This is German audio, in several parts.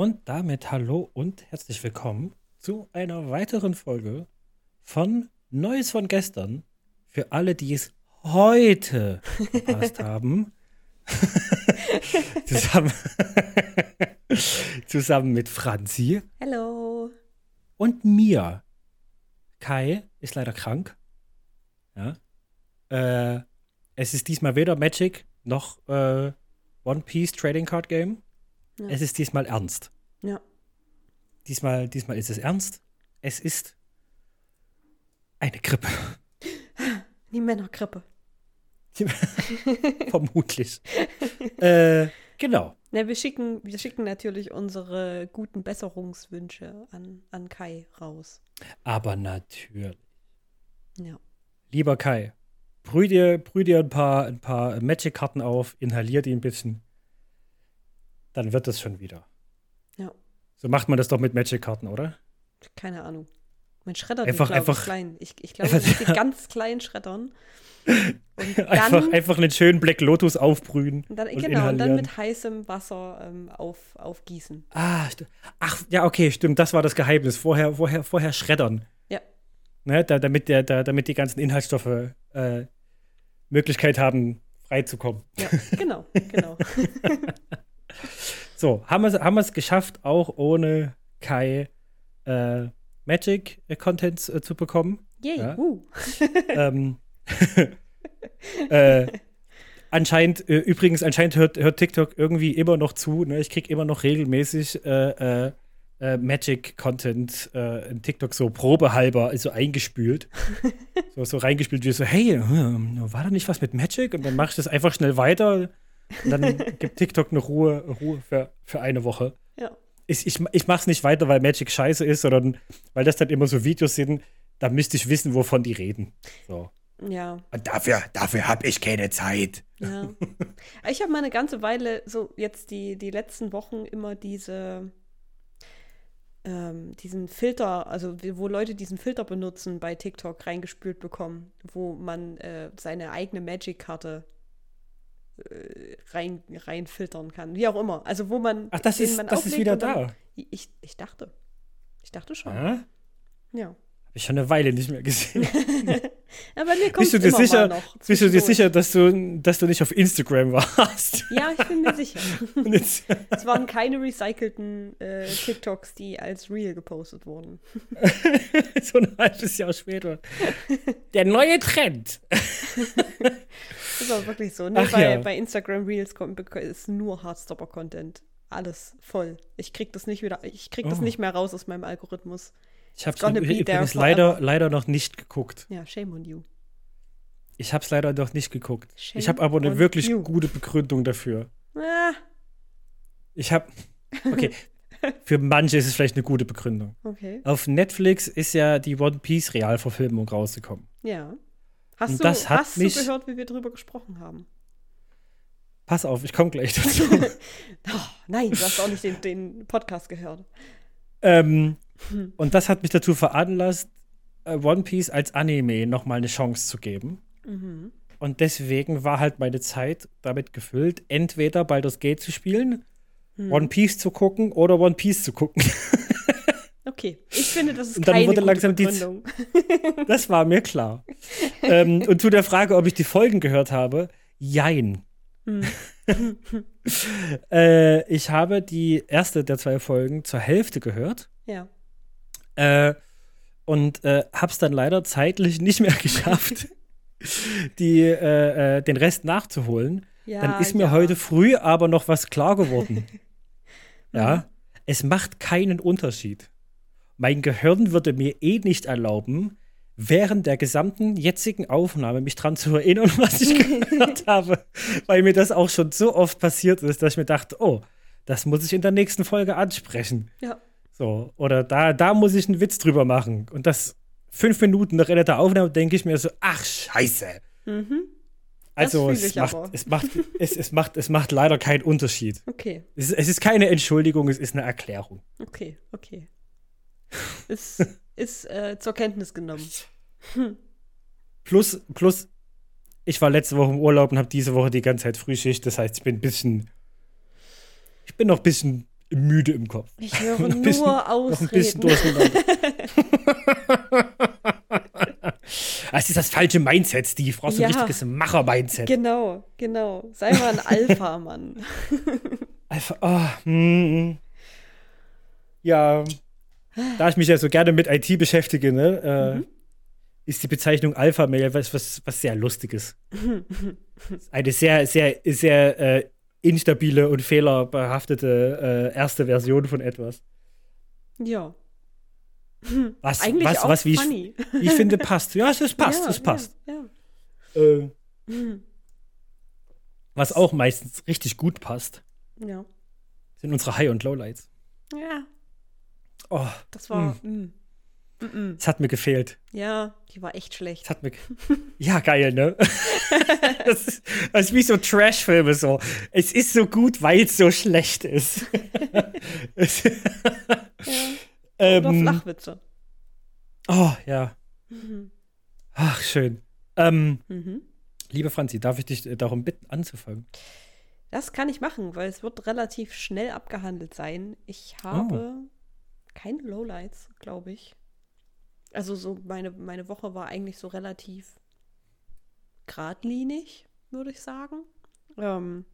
Und damit hallo und herzlich willkommen zu einer weiteren Folge von Neues von gestern. Für alle, die es heute verpasst haben. zusammen, zusammen mit Franzi Hallo. und mir. Kai ist leider krank. Ja. Äh, es ist diesmal weder Magic noch äh, One Piece Trading Card Game. Ja. Es ist diesmal ernst. Ja. Diesmal, diesmal ist es ernst. Es ist eine Grippe. Die Männergrippe. Vermutlich. äh, genau. Na, wir schicken, wir schicken natürlich unsere guten Besserungswünsche an, an Kai raus. Aber natürlich. Ja. Lieber Kai, brüh dir, brüh dir ein paar, ein paar Magic-Karten auf, inhalier die ein bisschen. Dann wird das schon wieder. Ja. So macht man das doch mit Magic-Karten, oder? Keine Ahnung. Mein Schredder Einfach- die, einfach- klein. Ich, ich glaube, ich muss die ganz klein schreddern. Und dann, Einfach, einfach einen schönen Black Lotus aufbrühen. und dann und genau, und dann inhalieren. mit heißem Wasser ähm, auf, aufgießen. Ah, ach, ja, okay, stimmt. Das war das Geheimnis. Vorher, vorher, vorher schreddern. Ja. Ne, da, damit, der, da, damit die ganzen Inhaltsstoffe äh, Möglichkeit haben, freizukommen. Ja, genau, genau. So, haben wir haben es geschafft, auch ohne Kai äh, Magic-Content äh, zu bekommen. Yay, Ja. uh. ähm, äh, anscheinend, äh, übrigens, anscheinend hört, hört TikTok irgendwie immer noch zu. Ne? Ich krieg immer noch regelmäßig äh, äh, äh, Magic-Content äh, in TikTok so probehalber, also eingespült. so, so reingespült, wie so, hey, hm, war da nicht was mit Magic? Und dann mach ich das einfach schnell weiter. Und dann gibt TikTok eine Ruhe, Ruhe für, für eine Woche. Ja. Ich, ich, ich mach's nicht weiter, weil Magic scheiße ist, sondern weil das dann immer so Videos sind, da müsste ich wissen, wovon die reden. So. Ja. Und dafür, dafür habe ich keine Zeit. Ja. ich habe mal eine ganze Weile, so jetzt die, die letzten Wochen, immer diese, ähm, diesen Filter, also wo Leute diesen Filter benutzen bei TikTok reingespült bekommen, wo man äh, seine eigene Magic-Karte rein, reinfiltern kann. Wie auch immer. Also wo man. Ach, das den ist, man das ist wieder dann- da. Ich, ich dachte. Ich dachte schon. Ah, Ja. Habe ich schon eine Weile nicht mehr gesehen. Ja, bei mir kommt Bist du dir immer sicher, mal noch. bist du dir sicher dass, du, dass du nicht auf Instagram warst? Ja, ich bin mir sicher. Es waren keine recycelten äh, TikToks, die als Real gepostet wurden. so ein halbes Jahr später. Der neue Trend. Das ist aber wirklich so. Ne? Ach bei, ja. bei Instagram Reels kommt, ist nur Hardstopper-Content. Alles voll. Ich krieg das nicht wieder, ich krieg das Oh. nicht mehr raus aus meinem Algorithmus. Ich habe forever. leider, leider noch nicht geguckt. Ja, shame on you. Ich habe es leider noch nicht geguckt. Shame ich habe aber eine wirklich you. gute Begründung dafür. Ah, Ich habe, okay, für manche ist es vielleicht eine gute Begründung. okay. Auf Netflix ist ja die One Piece Realverfilmung rausgekommen. Ja. Hast, Und du, das hast du mich- gehört, wie wir drüber gesprochen haben? Pass auf, ich komme gleich dazu. Oh, nein, du hast auch nicht den, den Podcast gehört. ähm, und das hat mich dazu veranlasst, äh, One Piece als Anime nochmal eine Chance zu geben. Mhm. Und deswegen war halt meine Zeit damit gefüllt, entweder Baldur's Gate zu spielen, Hm. One Piece zu gucken oder One Piece zu gucken. Okay, ich finde, das ist Und dann keine wurde gute langsam die Begründung. Das war mir klar. ähm, und zu der Frage, ob ich die Folgen gehört habe, jein. Hm. äh, ich habe die erste der zwei Folgen zur Hälfte gehört Ja. äh, und äh, hab's dann leider zeitlich nicht mehr geschafft, die, äh, äh, den Rest nachzuholen. ja. dann ist mir ja. heute früh aber noch was klar geworden. ja, es macht keinen Unterschied. Mein Gehirn würde mir eh nicht erlauben, während der gesamten jetzigen Aufnahme mich dran zu erinnern, was ich gehört habe, weil mir das auch schon so oft passiert ist, dass ich mir dachte, oh, das muss ich in der nächsten Folge ansprechen. Ja. So, oder da, da muss ich einen Witz drüber machen. Und das fünf Minuten nach Ende der Aufnahme denke ich mir so, ach scheiße. Mhm. Also es macht, es, macht, es, es, macht, es macht leider keinen Unterschied. Okay, Es, es ist keine Entschuldigung, es ist eine Erklärung. okay, okay. Ist, ist äh, zur Kenntnis genommen. Plus, plus, ich war letzte Woche im Urlaub und habe diese Woche die ganze Zeit Frühschicht. Das heißt, ich bin ein bisschen. Ich bin noch ein bisschen müde im Kopf. Ich höre nur bisschen- Ausreden. Noch ein bisschen durcheinander. Es ist das falsche Mindset, Steve. Du brauchst Ja. ein richtiges Macher-Mindset. Genau, genau. Sei mal ein Alpha-Mann. Einfach, ah, mm, mm. ja, da ich mich ja so gerne mit IT beschäftige, ne, äh, Mhm. ist die Bezeichnung Alpha-Mail was, was, was sehr Lustiges. Eine sehr, sehr, sehr äh, instabile und fehlerbehaftete äh, erste Version von etwas. ja. Was, Eigentlich was, auch was wie, ich, funny. wie ich finde, passt. Ja, es es passt, ja, es passt. Ja, ja. was auch meistens richtig gut passt, ja. sind unsere High- und Lowlights. ja, Oh, das war. Mm. Mm es hat mir gefehlt. Ja, die war echt schlecht. Es hat mir. Ja, geil, ne? das, ist, das ist wie so Trash-Filme so. Es ist so gut, weil es so schlecht ist. Es- Ja. Oder ähm, Flachwitze. oh, ja. Mhm. Ach, schön. Ähm, Mhm. liebe Franzi, darf ich dich äh, darum bitten, anzufangen? Das kann ich machen, weil es wird relativ schnell abgehandelt sein. Ich habe keine Lowlights, glaube ich. Also so meine, meine Woche war eigentlich so relativ geradlinig, würde ich sagen. Ähm,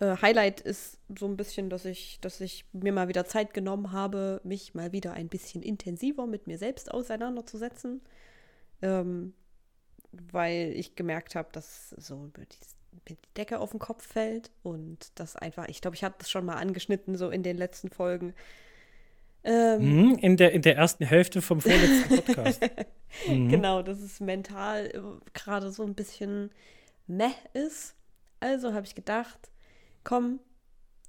äh, Highlight ist so ein bisschen, dass ich, dass ich mir mal wieder Zeit genommen habe, mich mal wieder ein bisschen intensiver mit mir selbst auseinanderzusetzen. Ähm, weil ich gemerkt habe, dass so die, Decke auf den Kopf fällt und das einfach, ich glaube, ich hatte das schon mal angeschnitten, so in den letzten Folgen. Ähm, Hm, in, der, in der ersten Hälfte vom vorletzten Podcast. Mhm. Genau, dass es mental äh, gerade so ein bisschen meh ist. Also habe ich gedacht, komm,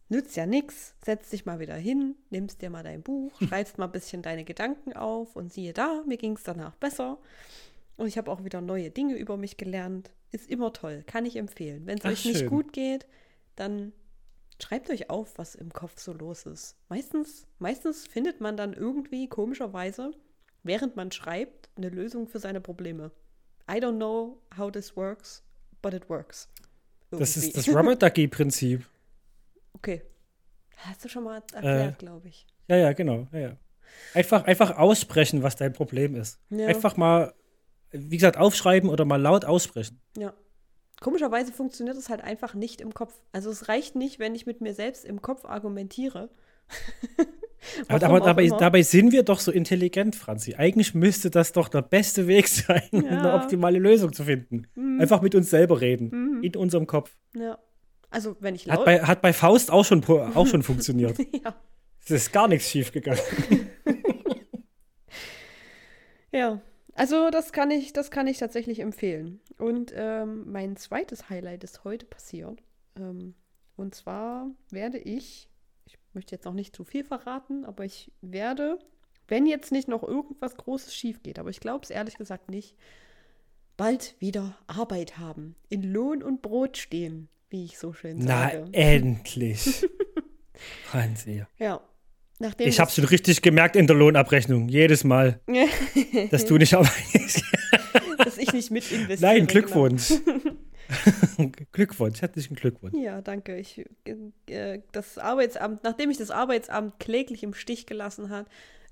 nützt ja nix, setz dich mal wieder hin, nimmst dir mal dein Buch, schreibst mal ein bisschen deine Gedanken auf und siehe da, mir ging es danach besser. Und ich habe auch wieder neue Dinge über mich gelernt. Ist immer toll, kann ich empfehlen. Wenn es euch nicht schön. gut geht, dann schreibt euch auf, was im Kopf so los ist. Meistens, meistens findet man dann irgendwie komischerweise, während man schreibt, eine Lösung für seine Probleme. I don't know how this works, but it works. Das ist Irgendwie. das Robert Ducky-Prinzip. Okay. Hast du schon mal erklärt, Äh, glaube ich. Ja, ja, genau. Ja, ja. Einfach, einfach aussprechen, was dein Problem ist. Ja. Einfach mal, wie gesagt, aufschreiben oder mal laut aussprechen. Ja. Komischerweise funktioniert es halt einfach nicht im Kopf. Also es reicht nicht, wenn ich mit mir selbst im Kopf argumentiere. Aber, aber dabei, dabei sind wir doch so intelligent, Franzi. Eigentlich müsste das doch der beste Weg sein, um Ja. eine optimale Lösung zu finden. Mhm. Einfach mit uns selber reden. Mhm. In unserem Kopf. Ja. Also wenn ich Hat laut. bei, hat bei Faust auch schon, auch schon funktioniert. ja. Es ist gar nichts schiefgegangen. Ja, also das kann ich, das kann ich tatsächlich empfehlen. Und ähm, mein zweites Highlight ist heute passiert. Ähm, und zwar werde ich, ich möchte jetzt noch nicht zu viel verraten, aber ich werde, wenn jetzt nicht noch irgendwas Großes schief geht, aber ich glaube es ehrlich gesagt nicht, bald wieder Arbeit haben, in Lohn und Brot stehen, wie ich so schön Na, sage. endlich. Franzi. ja. Nachdem Ich habe schon richtig gemerkt in der Lohnabrechnung. Jedes Mal, das- dass du nicht arbeitest. dass ich nicht mit investiere. Nein, genau. Glückwunsch. Glückwunsch, herzlichen Glückwunsch. Ja, danke. Ich, äh, das Arbeitsamt, nachdem ich das Arbeitsamt kläglich im Stich gelassen hat,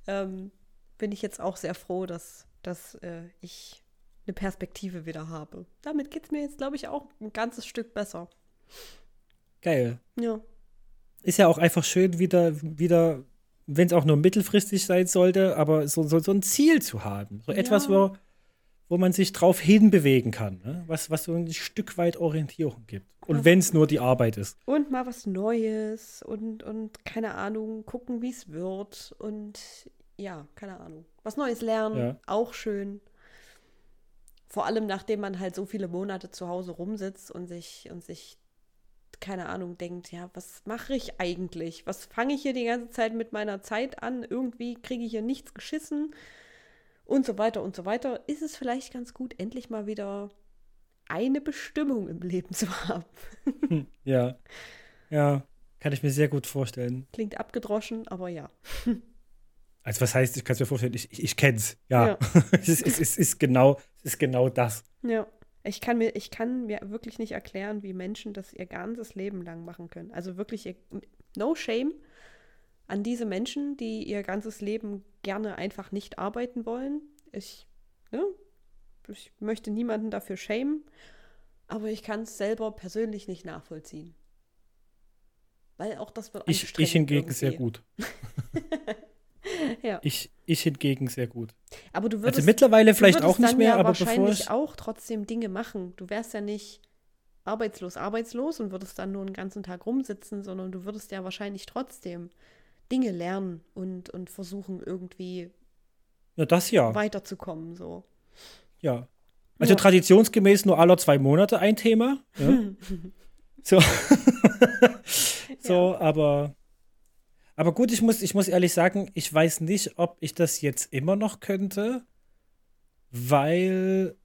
ähm, bin ich jetzt auch sehr froh, dass, dass äh, ich eine Perspektive wieder habe. Damit geht es mir jetzt, glaube ich, auch ein ganzes Stück besser. Geil. Ja. Ist ja auch einfach schön, wieder, wieder wenn es auch nur mittelfristig sein sollte, aber so, so, so ein Ziel zu haben. So etwas, Ja. wo, wo man sich drauf hinbewegen kann. Ne? Was, was so ein Stück weit Orientierung gibt. Und wenn es nur die Arbeit ist. Und mal was Neues und, und keine Ahnung, gucken, wie es wird. Und ja, keine Ahnung. Was Neues lernen, Ja. auch schön. Vor allem, nachdem man halt so viele Monate zu Hause rumsitzt und sich, und sich, keine Ahnung, denkt, ja, was mache ich eigentlich? Was fange ich hier die ganze Zeit mit meiner Zeit an? Irgendwie kriege ich hier nichts geschissen und so weiter und so weiter. Ist es vielleicht ganz gut, endlich mal wieder eine Bestimmung im Leben zu haben? Hm, ja. Ja. Kann ich mir sehr gut vorstellen. Klingt abgedroschen, aber ja. Also was heißt, ich kann es mir vorstellen, ich, ich, ich kenne es. Ja. Ja. es, ist, es, ist genau, es ist genau das. Ja. Ich kann, mir, ich kann mir wirklich nicht erklären, wie Menschen das ihr ganzes Leben lang machen können. Also wirklich, ihr, no shame an diese Menschen, die ihr ganzes Leben gerne einfach nicht arbeiten wollen. Ich, ne, ich möchte niemanden dafür schämen, aber ich kann es selber persönlich nicht nachvollziehen. Weil auch das wird Ich, ich hingegen irgendwie. sehr gut. ja. Ich, ich hingegen sehr gut. Aber du würdest, also mittlerweile vielleicht auch nicht mehr, ja aber wahrscheinlich bevor auch trotzdem Dinge machen. Du wärst ja nicht arbeitslos, arbeitslos und würdest dann nur einen ganzen Tag rumsitzen, sondern du würdest ja wahrscheinlich trotzdem Dinge lernen und, und versuchen irgendwie ja, das ja. weiterzukommen. So. Ja. Also ja. traditionsgemäß nur alle zwei Monate ein Thema. Ja. so. so, aber. Aber gut, ich muss, ich muss ehrlich sagen, ich weiß nicht, ob ich das jetzt immer noch könnte, weil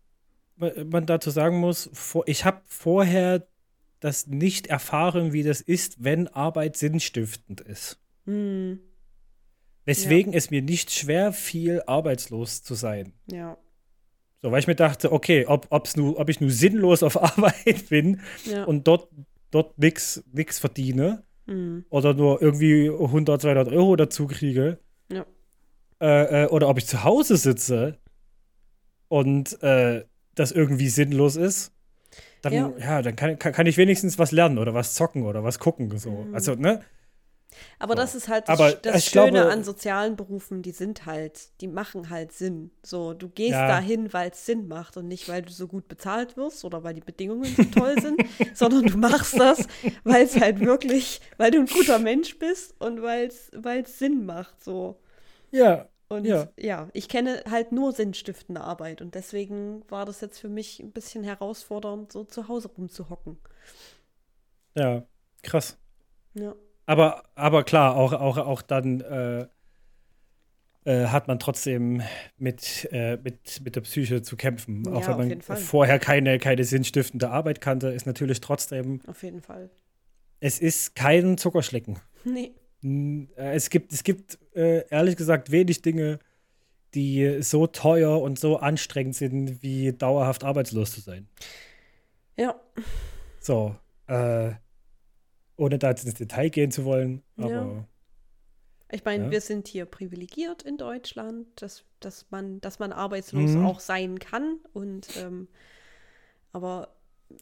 man dazu sagen muss, ich habe vorher das nicht erfahren, wie das ist, wenn Arbeit sinnstiftend ist. Hm. Weswegen ja. es mir nicht schwer fiel, arbeitslos zu sein. Ja. So, weil ich mir dachte, okay, ob, ob's nu, ob ich nur sinnlos auf Arbeit bin ja. und dort, dort nichts verdiene mhm. oder nur irgendwie 100, 200 Euro dazu kriege. Ja. Äh, äh, oder ob ich zu Hause sitze und äh, das irgendwie sinnlos ist, dann, ja. ja dann kann, kann, kann, ich wenigstens was lernen oder was zocken oder was gucken. So. Mhm. Also, ne? Aber so. das ist halt das, Aber das Schöne glaube, an sozialen Berufen, die sind halt, die machen halt Sinn. So, du gehst ja. dahin, weil es Sinn macht und nicht, weil du so gut bezahlt wirst oder weil die Bedingungen so toll sind, sondern du machst das, weil es halt wirklich, weil du ein guter Mensch bist und weil es Sinn macht. So. Ja. Und ja. ja, ich kenne halt nur sinnstiftende Arbeit und deswegen war das jetzt für mich ein bisschen herausfordernd, so zu Hause rumzuhocken. Ja, krass. Ja. Aber, aber klar, auch, auch, auch dann äh, äh, hat man trotzdem mit, äh, mit, mit der Psyche zu kämpfen. Ja, auch wenn man vorher keine, keine sinnstiftende Arbeit kannte, ist natürlich trotzdem. Auf jeden Fall. Es ist kein Zuckerschlecken. Nee. Äh, es gibt, es gibt äh, ehrlich gesagt wenig Dinge, die so teuer und so anstrengend sind, wie dauerhaft arbeitslos zu sein. Ja. So. Äh, ohne da jetzt ins Detail gehen zu wollen. Aber, ja. Ich meine, ja. wir sind hier privilegiert in Deutschland, dass, dass, man, dass man arbeitslos mhm. auch sein kann. Und ähm, aber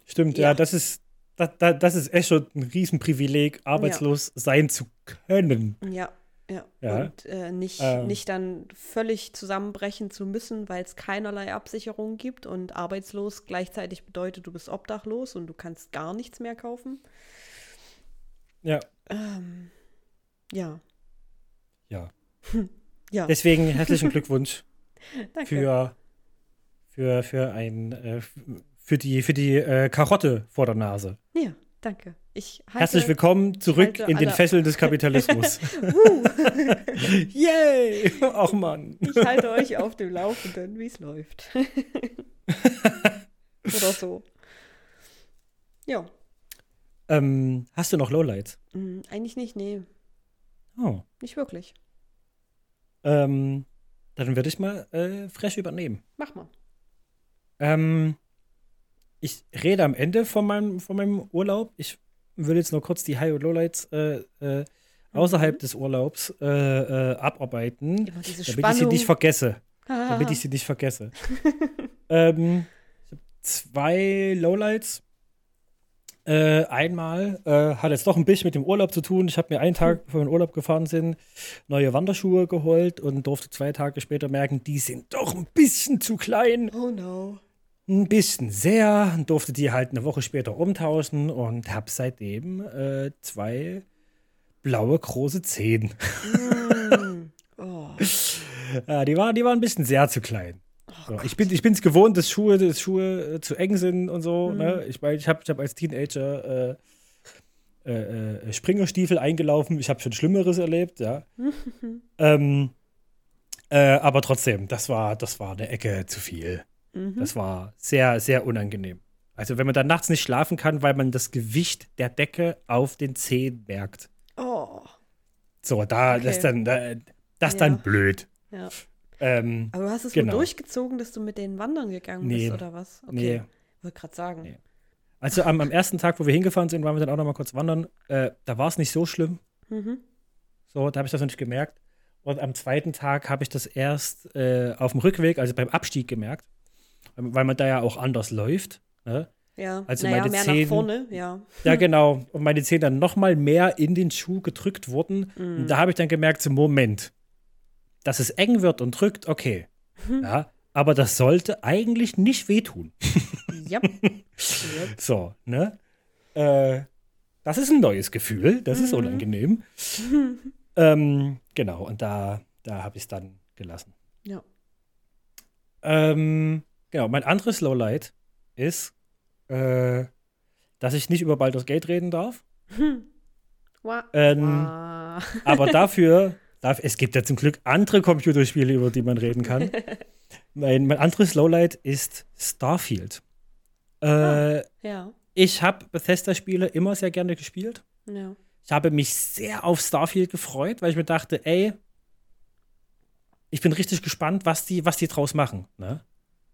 Stimmt, ja, ja das ist das, das ist echt schon ein Riesenprivileg, arbeitslos sein zu können. Ja, ja. ja. Und äh, nicht, ähm. nicht dann völlig zusammenbrechen zu müssen, weil es keinerlei Absicherung gibt und arbeitslos gleichzeitig bedeutet, du bist obdachlos und du kannst gar nichts mehr kaufen. Ja. Ähm, ja. Ja. ja. Deswegen herzlichen Glückwunsch Danke. für, für, für, ein, äh, für die, für die äh, Karotte vor der Nase. Ja, danke. Ich halte, Herzlich willkommen zurück in den Fesseln des Kapitalismus. Yay! Ach Mann. Ich halte euch auf dem Laufenden, wie es läuft. Oder so. Ja. Ähm, hast du noch Lowlights? Mm, eigentlich nicht, nee. Oh. Nicht wirklich. Ähm, dann würde ich mal äh, fresh übernehmen. Mach mal. Ähm, ich rede am Ende von meinem, von meinem Urlaub. Ich will jetzt nur kurz die High- und Lowlights äh, äh, außerhalb mhm. des Urlaubs äh, äh, abarbeiten, diese damit Spannung. ich sie nicht vergesse. damit ich sie nicht vergesse. ähm, ich habe zwei Lowlights. Äh, einmal äh, hat jetzt doch ein bisschen mit dem Urlaub zu tun. Ich habe mir einen Tag, bevor wir in Urlaub gefahren sind, neue Wanderschuhe geholt und durfte zwei Tage später merken, die sind doch ein bisschen zu klein. Oh no. Ein bisschen sehr. Durfte die halt eine Woche später umtauschen und habe seitdem äh, zwei blaue große Zehen. Mm. Oh. ja, die, waren, die waren ein bisschen sehr zu klein. So, ich bin ich es gewohnt, dass Schuhe, dass Schuhe äh, zu eng sind und so. Mhm. Ne? Ich meine, ich habe ich hab als Teenager äh, äh, äh, Springerstiefel eingelaufen. Ich habe schon Schlimmeres erlebt, ja. ähm, äh, aber trotzdem, das war, das war eine Ecke zu viel. Mhm. Das war sehr, sehr unangenehm. Also, wenn man dann nachts nicht schlafen kann, weil man das Gewicht der Decke auf den Zehen merkt. Oh. So, da, okay. das dann, da, das ja. dann blöd. Ja. Ähm, Aber du hast es genau. nur durchgezogen, dass du mit denen wandern gegangen nee. bist, oder was? Okay. Nee. Wollte gerade sagen. Nee. Also am, am, ersten Tag, wo wir hingefahren sind, waren wir dann auch noch mal kurz wandern. Äh, da war es nicht so schlimm. Mhm. So, da habe ich das noch nicht gemerkt. Und am zweiten Tag habe ich das erst äh, auf dem Rückweg, also beim Abstieg gemerkt, weil man da ja auch anders läuft. Ne? Ja, Also naja, meine mehr Zehen- nach vorne, ja. Ja, genau. Und meine Zehen dann noch mal mehr in den Schuh gedrückt wurden. Mhm. Und da habe ich dann gemerkt, so Moment, dass es eng wird und drückt, okay. Mhm. Ja, aber das sollte eigentlich nicht wehtun. Ja. So, ne? Äh, das ist ein neues Gefühl, das ist Mhm. unangenehm. ähm, genau, und da, da habe ich es dann gelassen. ja. Ähm, genau, mein anderes Lowlight ist, äh, dass ich nicht über Baldur's Gate reden darf. Wow. Ähm, wow. Aber dafür, darf, es gibt ja zum Glück andere Computerspiele, über die man reden kann. mein, mein anderes Lowlight ist Starfield. Äh, Ja. Ich habe Bethesda-Spiele immer sehr gerne gespielt. Ja. Ich habe mich sehr auf Starfield gefreut, weil ich mir dachte, ey, ich bin richtig gespannt, was die, was die draus machen. Ne?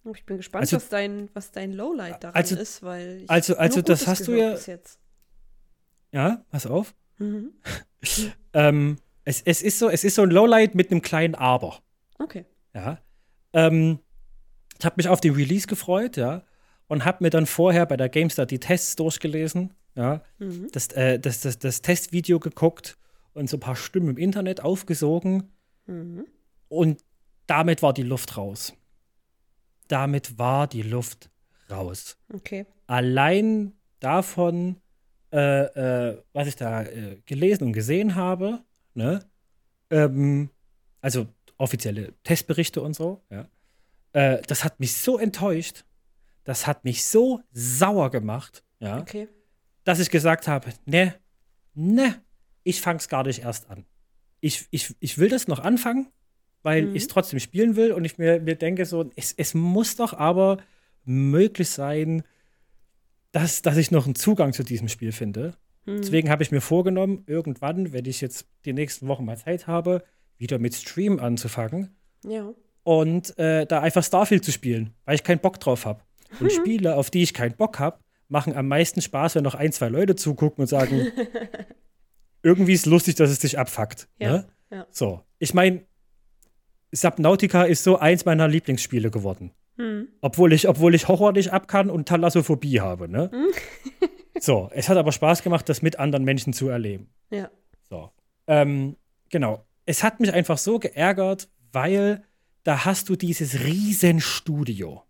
Oh, Ich bin gespannt, Also- was, dein, was dein Lowlight daran Also- ist, weil ich also- also das hast du ja- bis jetzt. Ja, pass auf. Mhm. Ähm, es, es, ist so, es ist so ein Lowlight mit einem kleinen Aber. Okay. Ja. Ähm, ich habe mich auf den Release gefreut, ja, und habe mir dann vorher bei der GameStar die Tests durchgelesen, ja, Mhm. das, äh, das, das, das Testvideo geguckt und so ein paar Stimmen im Internet aufgesogen Mhm. und damit war die Luft raus. Damit war die Luft raus. Okay. Allein davon, äh, äh, was ich da äh, gelesen und gesehen habe, ne, ähm, also offizielle Testberichte und so, ja, äh, das hat mich so enttäuscht, das hat mich so sauer gemacht, ja, Okay. dass ich gesagt habe, ne, ne, ich fang's gar nicht erst an. Ich, ich, ich will das noch anfangen, weil Mhm. ich es trotzdem spielen will und ich mir, mir denke so, es, es muss doch aber möglich sein, dass, dass ich noch einen Zugang zu diesem Spiel finde. Mhm. Deswegen habe ich mir vorgenommen, irgendwann, wenn ich jetzt die nächsten Wochen mal Zeit habe, wieder mit Stream anzufangen Ja. und äh, da einfach Starfield zu spielen, weil ich keinen Bock drauf habe. Und Spiele, auf die ich keinen Bock habe, machen am meisten Spaß, wenn noch ein, zwei Leute zugucken und sagen, irgendwie ist lustig, dass es dich abfuckt. Ja, Ne? ja. So, ich meine, Subnautica ist so eins meiner Lieblingsspiele geworden. Mhm. Obwohl ich, obwohl ich Horror nicht ab kann und Thalassophobie habe, ne? so, es hat aber Spaß gemacht, das mit anderen Menschen zu erleben. Ja. So. Ähm, genau. Es hat mich einfach so geärgert, weil da hast du dieses Riesenstudio.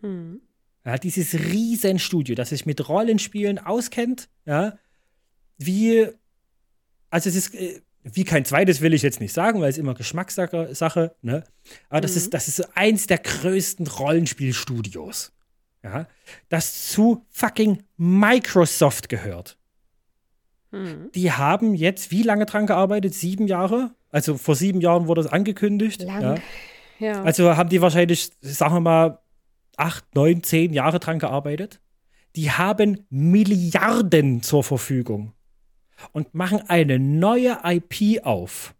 Mhm. Ja, dieses Riesenstudio, das sich mit Rollenspielen auskennt, ja, wie, also es ist, äh, wie kein zweites will ich jetzt nicht sagen, weil es immer Geschmackssache, Sache, ne? Aber das Mhm. ist, das ist so eins der größten Rollenspielstudios, ja, das zu fucking Microsoft gehört. Mhm. Die haben jetzt wie lange dran gearbeitet? Sieben Jahre? Also vor sieben Jahren wurde es angekündigt. Lang. Ja. Ja. Also haben die wahrscheinlich, sagen wir mal, acht, neun, zehn Jahre dran gearbeitet. Die haben Milliarden zur Verfügung und machen eine neue IP auf.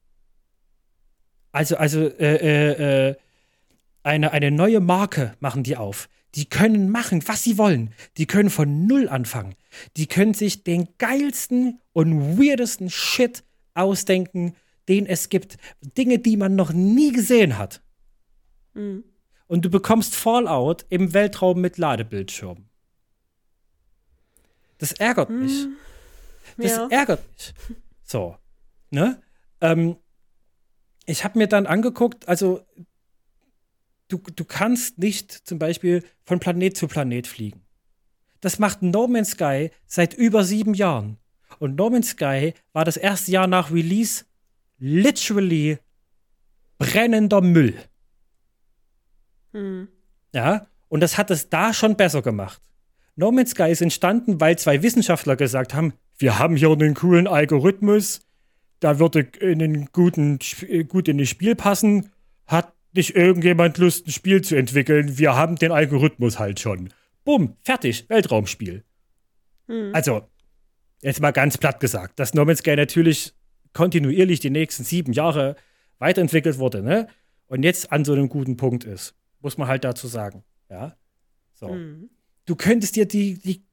Also, also äh, äh, äh, eine, eine neue Marke machen die auf. Die können machen, was sie wollen. Die können von Null anfangen. Die können sich den geilsten und weirdesten Shit ausdenken, den es gibt. Dinge, die man noch nie gesehen hat. Mhm. Und du bekommst Fallout im Weltraum mit Ladebildschirm. Das ärgert mich. Das Ja. ärgert mich. So. Ne? Ähm, ich habe mir dann angeguckt, also du, du kannst nicht zum Beispiel von Planet zu Planet fliegen. Das macht No Man's Sky seit über sieben Jahren. Und No Man's Sky war das erste Jahr nach Release literally brennender Müll. Mhm. Ja, und das hat es da schon besser gemacht. No Man's Sky ist entstanden, weil zwei Wissenschaftler gesagt haben, wir haben hier einen coolen Algorithmus, da würde in einen guten, äh, gut in das Spiel passen. Hat nicht irgendjemand Lust, ein Spiel zu entwickeln? Wir haben den Algorithmus halt schon. Bumm, fertig, Weltraumspiel. Mhm. Also, jetzt mal ganz platt gesagt, dass No Man's Sky natürlich kontinuierlich die nächsten sieben Jahre weiterentwickelt wurde, ne? Und jetzt an so einem guten Punkt ist. Muss man halt dazu sagen. Ja. So. Mhm. Du könntest dir die, die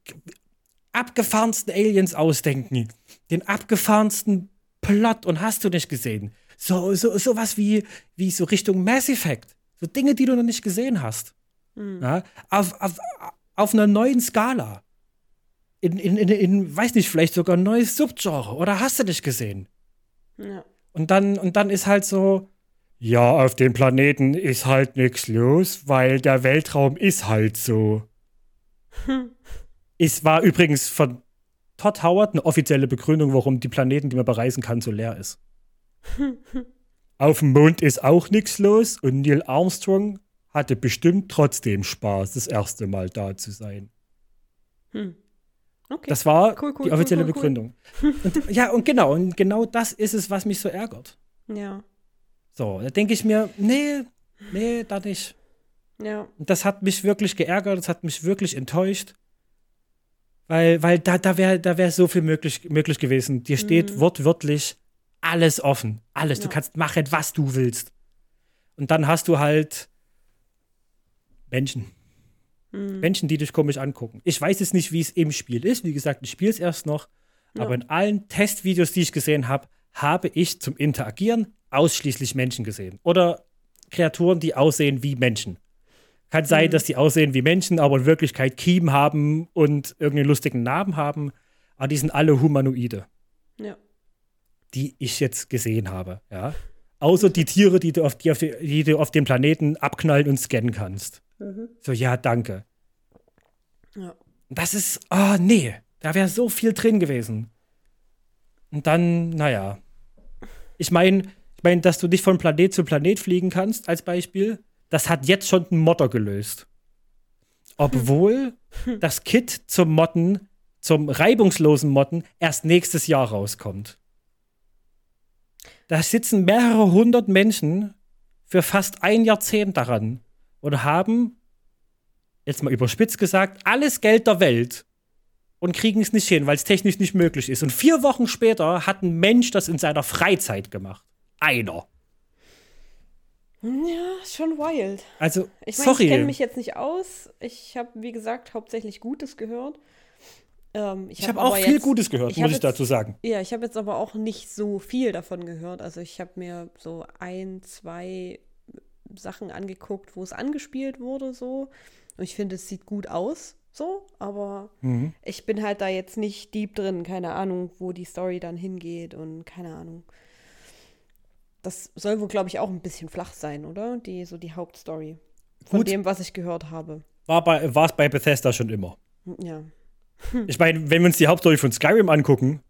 abgefahrensten Aliens ausdenken. Den abgefahrensten Plot und hast du nicht gesehen. So, so, sowas wie, wie so Richtung Mass Effect. So Dinge, die du noch nicht gesehen hast. Hm. Ja? Auf, auf, auf einer neuen Skala. In, in, in, in, weiß nicht, vielleicht sogar ein neues Subgenre. Oder hast du nicht gesehen? Ja. Und dann, und dann ist halt so, ja, auf dem Planeten ist halt nichts los, weil der Weltraum ist halt so. Es war übrigens von Todd Howard eine offizielle Begründung, warum die Planeten, die man bereisen kann, so leer ist. Auf dem Mond ist auch nichts los und Neil Armstrong hatte bestimmt trotzdem Spaß, das erste Mal da zu sein. Hm. Okay. Das war Cool, cool, die offizielle cool. Begründung. Und, ja, und genau, und genau das ist es, was mich so ärgert. ja. So, da denke ich mir, nee, nee, da nicht. Ja. Und das hat mich wirklich geärgert, das hat mich wirklich enttäuscht. Weil, weil da, da wäre da wär so viel möglich, möglich gewesen. Dir steht wortwörtlich alles offen. Alles. Du Ja. kannst machen, was du willst. Und dann hast du halt Menschen. Hm. Menschen, die dich komisch angucken. Ich weiß jetzt nicht, wie es im Spiel ist. Wie gesagt, ich spiele es erst noch. Ja. Aber in allen Testvideos, die ich gesehen habe, habe ich zum Interagieren ausschließlich Menschen gesehen. Oder Kreaturen, die aussehen wie Menschen. Kann sein, Mhm. dass die aussehen wie Menschen, aber in Wirklichkeit Kiemen haben und irgendeinen lustigen Namen haben. Aber die sind alle Humanoide, Ja. Die ich jetzt gesehen habe. Ja? Außer die Tiere, die du, auf, die, auf die, die du auf dem Planeten abknallen und scannen kannst. So, ja, danke. Ja. Das ist, ah, nee, da wäre so viel drin gewesen. Und dann, naja. Ich meine, ich meine, dass du nicht von Planet zu Planet fliegen kannst, als Beispiel, das hat jetzt schon ein Modder gelöst. Obwohl das Kit zum Modden, zum reibungslosen Modden, erst nächstes Jahr rauskommt. Da sitzen mehrere hundert Menschen für fast ein Jahrzehnt daran und haben jetzt mal überspitzt gesagt, alles Geld der Welt und kriegen es nicht hin, weil es technisch nicht möglich ist. Und vier Wochen später hat ein Mensch das in seiner Freizeit gemacht. Einer. Ja, schon wild. Also, Ich meine, ich kenne sorry. mich jetzt nicht aus. Ich habe, wie gesagt, hauptsächlich Gutes gehört. Ähm, ich habe aber auch viel jetzt- Gutes gehört, ich muss hab ich jetzt- dazu sagen. Ja, ich habe jetzt aber auch nicht so viel davon gehört. Also ich habe mir so ein, zwei Sachen angeguckt, wo es angespielt wurde, so. Und ich finde, es sieht gut aus, so. Aber Mhm. ich bin halt da jetzt nicht deep drin. Keine Ahnung, wo die Story dann hingeht und keine Ahnung. Das soll wohl, glaube ich, auch ein bisschen flach sein, oder? Die, so die Hauptstory. Von Gut. dem, was ich gehört habe. War bei, war es bei Bethesda schon immer. Ja. Ich meine, wenn wir uns die Hauptstory von Skyrim angucken,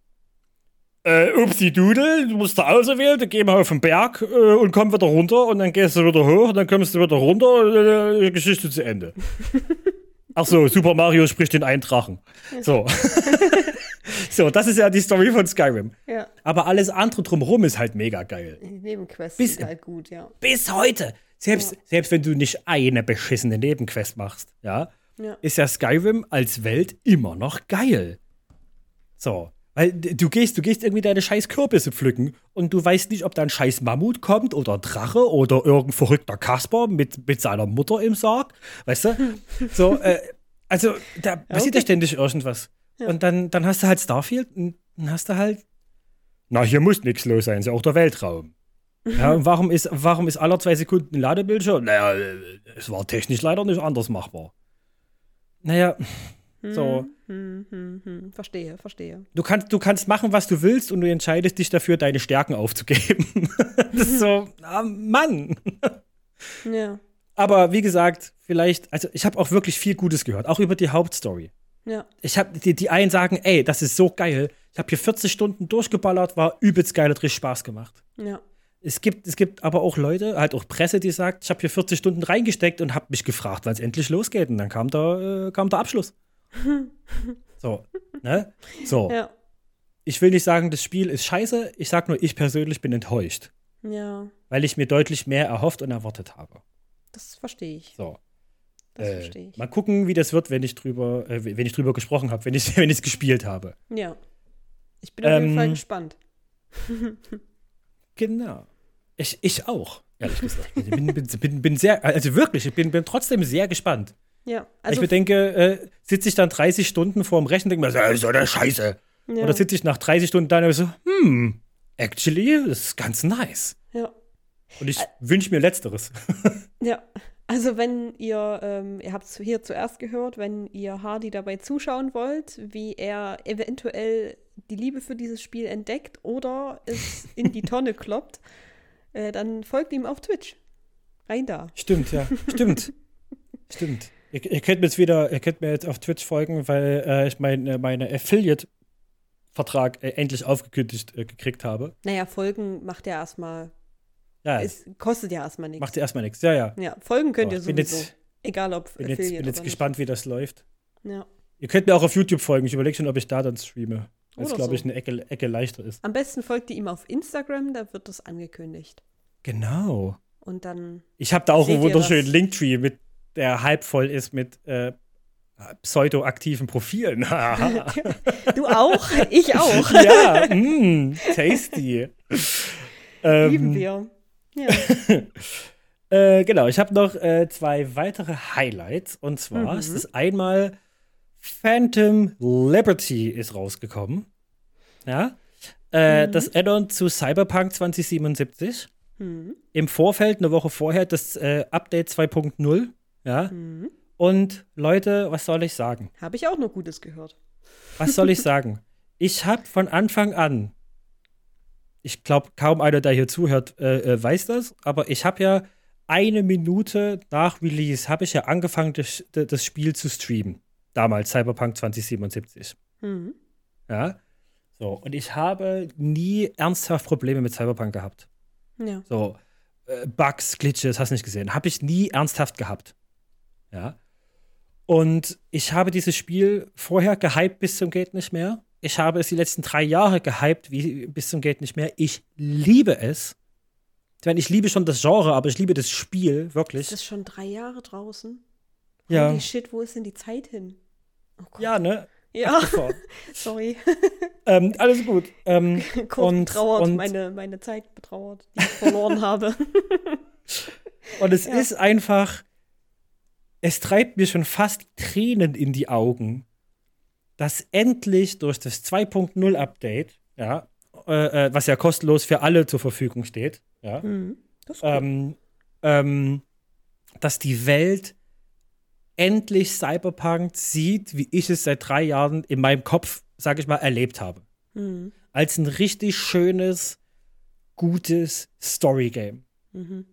äh, upsi Dudel, du musst da auswählen, dann gehen wir auf den Berg äh, und kommen wieder runter und dann gehst du wieder hoch und dann kommst du wieder runter und äh, die Geschichte zu Ende. Ach so, Super Mario spricht den Eindrachen. So. so, das ist ja die Story von Skyrim. Ja. Aber alles andere drumherum ist halt mega geil. Die Nebenquests Bis- sind halt gut, ja. Bis heute. Selbst, selbst wenn du nicht eine beschissene Nebenquest machst, ja, Ja. ist ja Skyrim als Welt immer noch geil. So. Weil du gehst, du gehst irgendwie deine scheiß Kürbisse pflücken und du weißt nicht, ob da ein scheiß Mammut kommt oder Drache oder irgendein verrückter Kasper mit, mit seiner Mutter im Sarg. Weißt du? So, äh, also da passiert ja okay. ständig irgendwas. Ja. Und dann, dann hast du halt Starfield und dann hast du halt. Na, hier muss nichts los sein, ist ja auch der Weltraum. Ja, warum ist, warum ist aller zwei Sekunden ein Ladebildschirm? Naja, es war technisch leider nicht anders machbar. Naja, so. Hm, hm, hm. Verstehe, verstehe. Du kannst, du kannst machen, was du willst und du entscheidest dich dafür, deine Stärken aufzugeben. das ist so, ah, Mann. Ja. Aber wie gesagt, vielleicht, also ich habe auch wirklich viel Gutes gehört, auch über die Hauptstory. Ja. Ich habe die, die einen sagen, ey, das ist so geil. Ich habe hier 40 Stunden durchgeballert, war übelst geil, hat richtig Spaß gemacht. Ja. Es gibt, es gibt aber auch Leute, halt auch Presse, die sagt, ich habe hier 40 Stunden reingesteckt und habe mich gefragt, wann es endlich losgeht. Und dann kam der, äh, kam der Abschluss. so, ne? So. Ja. Ich will nicht sagen, das Spiel ist scheiße. Ich sag nur, ich persönlich bin enttäuscht, Ja. weil ich mir deutlich mehr erhofft und erwartet habe. Das verstehe ich. So. Das Äh, verstehe ich. mal gucken, wie das wird, wenn ich drüber, äh, wenn ich drüber gesprochen habe, wenn ich wenn es gespielt habe. Ja. Ich bin auf jeden Ähm, Fall gespannt. Genau. Ich, ich auch, ehrlich gesagt. Ich bin, bin, bin, bin sehr, also wirklich, ich bin, bin trotzdem sehr gespannt. Ja. Also Also, ich bedenke, äh, sitze ich dann 30 Stunden vor dem Rechner und denke mir, so, das ist so eine Scheiße. ja. Oder sitze ich nach 30 Stunden da und so, hm, actually, das ist ganz nice. Ja. Und ich wünsche mir Letzteres. Ja. Also wenn ihr, ähm, ihr habt es hier zuerst gehört, wenn ihr Hardy dabei zuschauen wollt, wie er eventuell die Liebe für dieses Spiel entdeckt oder es in die Tonne kloppt, äh, dann folgt ihm auf Twitch. Rein da. Stimmt, ja. Stimmt. Stimmt. Ihr, ihr, könnt mir jetzt wieder, ihr könnt mir jetzt auf Twitch folgen, weil äh, ich mein, äh, meine Affiliate-Vertrag äh, endlich aufgekündigt äh, gekriegt habe. Naja, Folgen macht ja erstmal. Ja, Es kostet ja erstmal nichts. macht ihr erstmal nichts. Ja, ja. Ja, Folgen könnt Aber ihr sowieso. jetzt- Egal ob Bin jetzt, bin jetzt gespannt, wie das läuft. Ja. Ihr könnt mir auch auf YouTube folgen. Ich überlege schon, ob ich da dann streame. Weil es, glaube so. ich, eine Ecke, Ecke leichter ist. Am besten folgt ihr ihm auf Instagram, da wird das angekündigt. Genau. Und dann. Ich habe da auch einen wunderschönen? Linktree, mit, der halb voll ist mit äh, pseudoaktiven Profilen. Du auch? ich auch. ja, mm, tasty. ähm, Lieben wir. Ja. Äh, genau, ich habe noch äh, zwei weitere Highlights. Und zwar Mhm. ist es einmal Phantom Liberty ist rausgekommen. Ja. Äh, Mhm. Das Add-on zu Cyberpunk 2077. Hm. Im Vorfeld, eine Woche vorher, das äh, Update 2.0. Ja. Hm. Und Leute, was soll ich sagen? Habe ich auch nur Gutes gehört. Was soll ich sagen? Ich habe von Anfang an, ich glaube, kaum einer, der hier zuhört, äh, äh, weiß das, aber ich habe ja eine Minute nach Release, habe ich ja angefangen, das, das Spiel zu streamen. Damals, Cyberpunk 2077. Hm. Ja. So, und ich habe nie ernsthaft Probleme mit Cyberpunk gehabt. Ja. So, äh, Bugs, Glitches, hast nicht gesehen. Habe ich nie ernsthaft gehabt. Ja. Und ich habe dieses Spiel vorher gehypt bis zum Geht nicht mehr. Ich habe es die letzten drei Jahre gehypt wie bis zum Geht nicht mehr. Ich liebe es. Ich meine, ich liebe schon das Genre, aber ich liebe das Spiel, Ist wirklich. das schon drei Jahre draußen? Ja. Holy shit, wo ist denn die Zeit hin? Oh Gott. Ja, ne? Ja, sorry. ähm, alles gut. Ähm, Kurz Und- betrauert, und- meine, meine Zeit betrauert, die ich verloren habe. Und es Ja. ist einfach, es treibt mir schon fast Tränen in die Augen, dass endlich durch das 2.0 Update, ja, äh, äh, was ja kostenlos für alle zur Verfügung steht, ja, Hm. Das ähm, ähm, dass die Welt endlich Cyberpunk sieht, wie ich es seit drei Jahren in meinem Kopf, sag ich mal, erlebt habe. Hm. Als ein richtig schönes, gutes Story-Game. Mhm.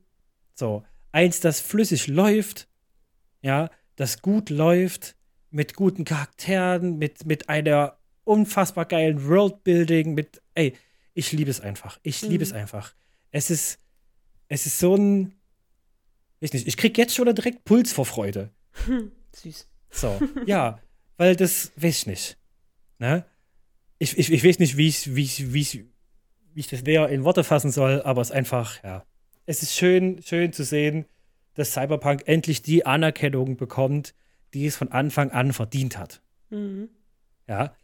So, eins, das flüssig läuft, ja, das gut läuft, mit guten Charakteren, mit, mit einer unfassbar geilen Worldbuilding, mit, ey, ich liebe es einfach. Ich liebe es Mhm. einfach. Es ist, es ist so ein, ich nicht, ich krieg jetzt schon direkt Puls vor Freude. Hm. Süß. So, ja, weil das weiß ich nicht. Ne? Ich, ich, ich weiß nicht, wie ich, wie, ich, wie, ich, wie ich das näher in Worte fassen soll, aber es ist einfach, ja. Es ist schön, schön zu sehen, dass Cyberpunk endlich die Anerkennung bekommt, die es von Anfang an verdient hat. Mhm. Ja.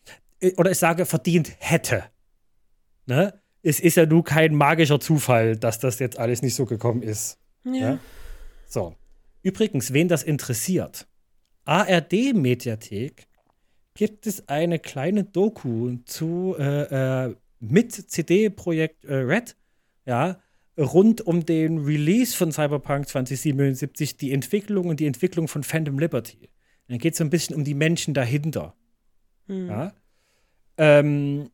Oder ich sage, verdient hätte. Ne? Es ist ja nun kein magischer Zufall, dass das jetzt alles nicht so gekommen ist. Ja. Ja. So. Übrigens, wen das interessiert, ARD-Mediathek gibt es eine kleine Doku zu äh, äh, mit CD-Projekt äh, Red, ja, rund um den Release von Cyberpunk 2077, die Entwicklung und die Entwicklung von Phantom Liberty. Dann geht es so ein bisschen um die Menschen dahinter. Hm. Ja. Ähm,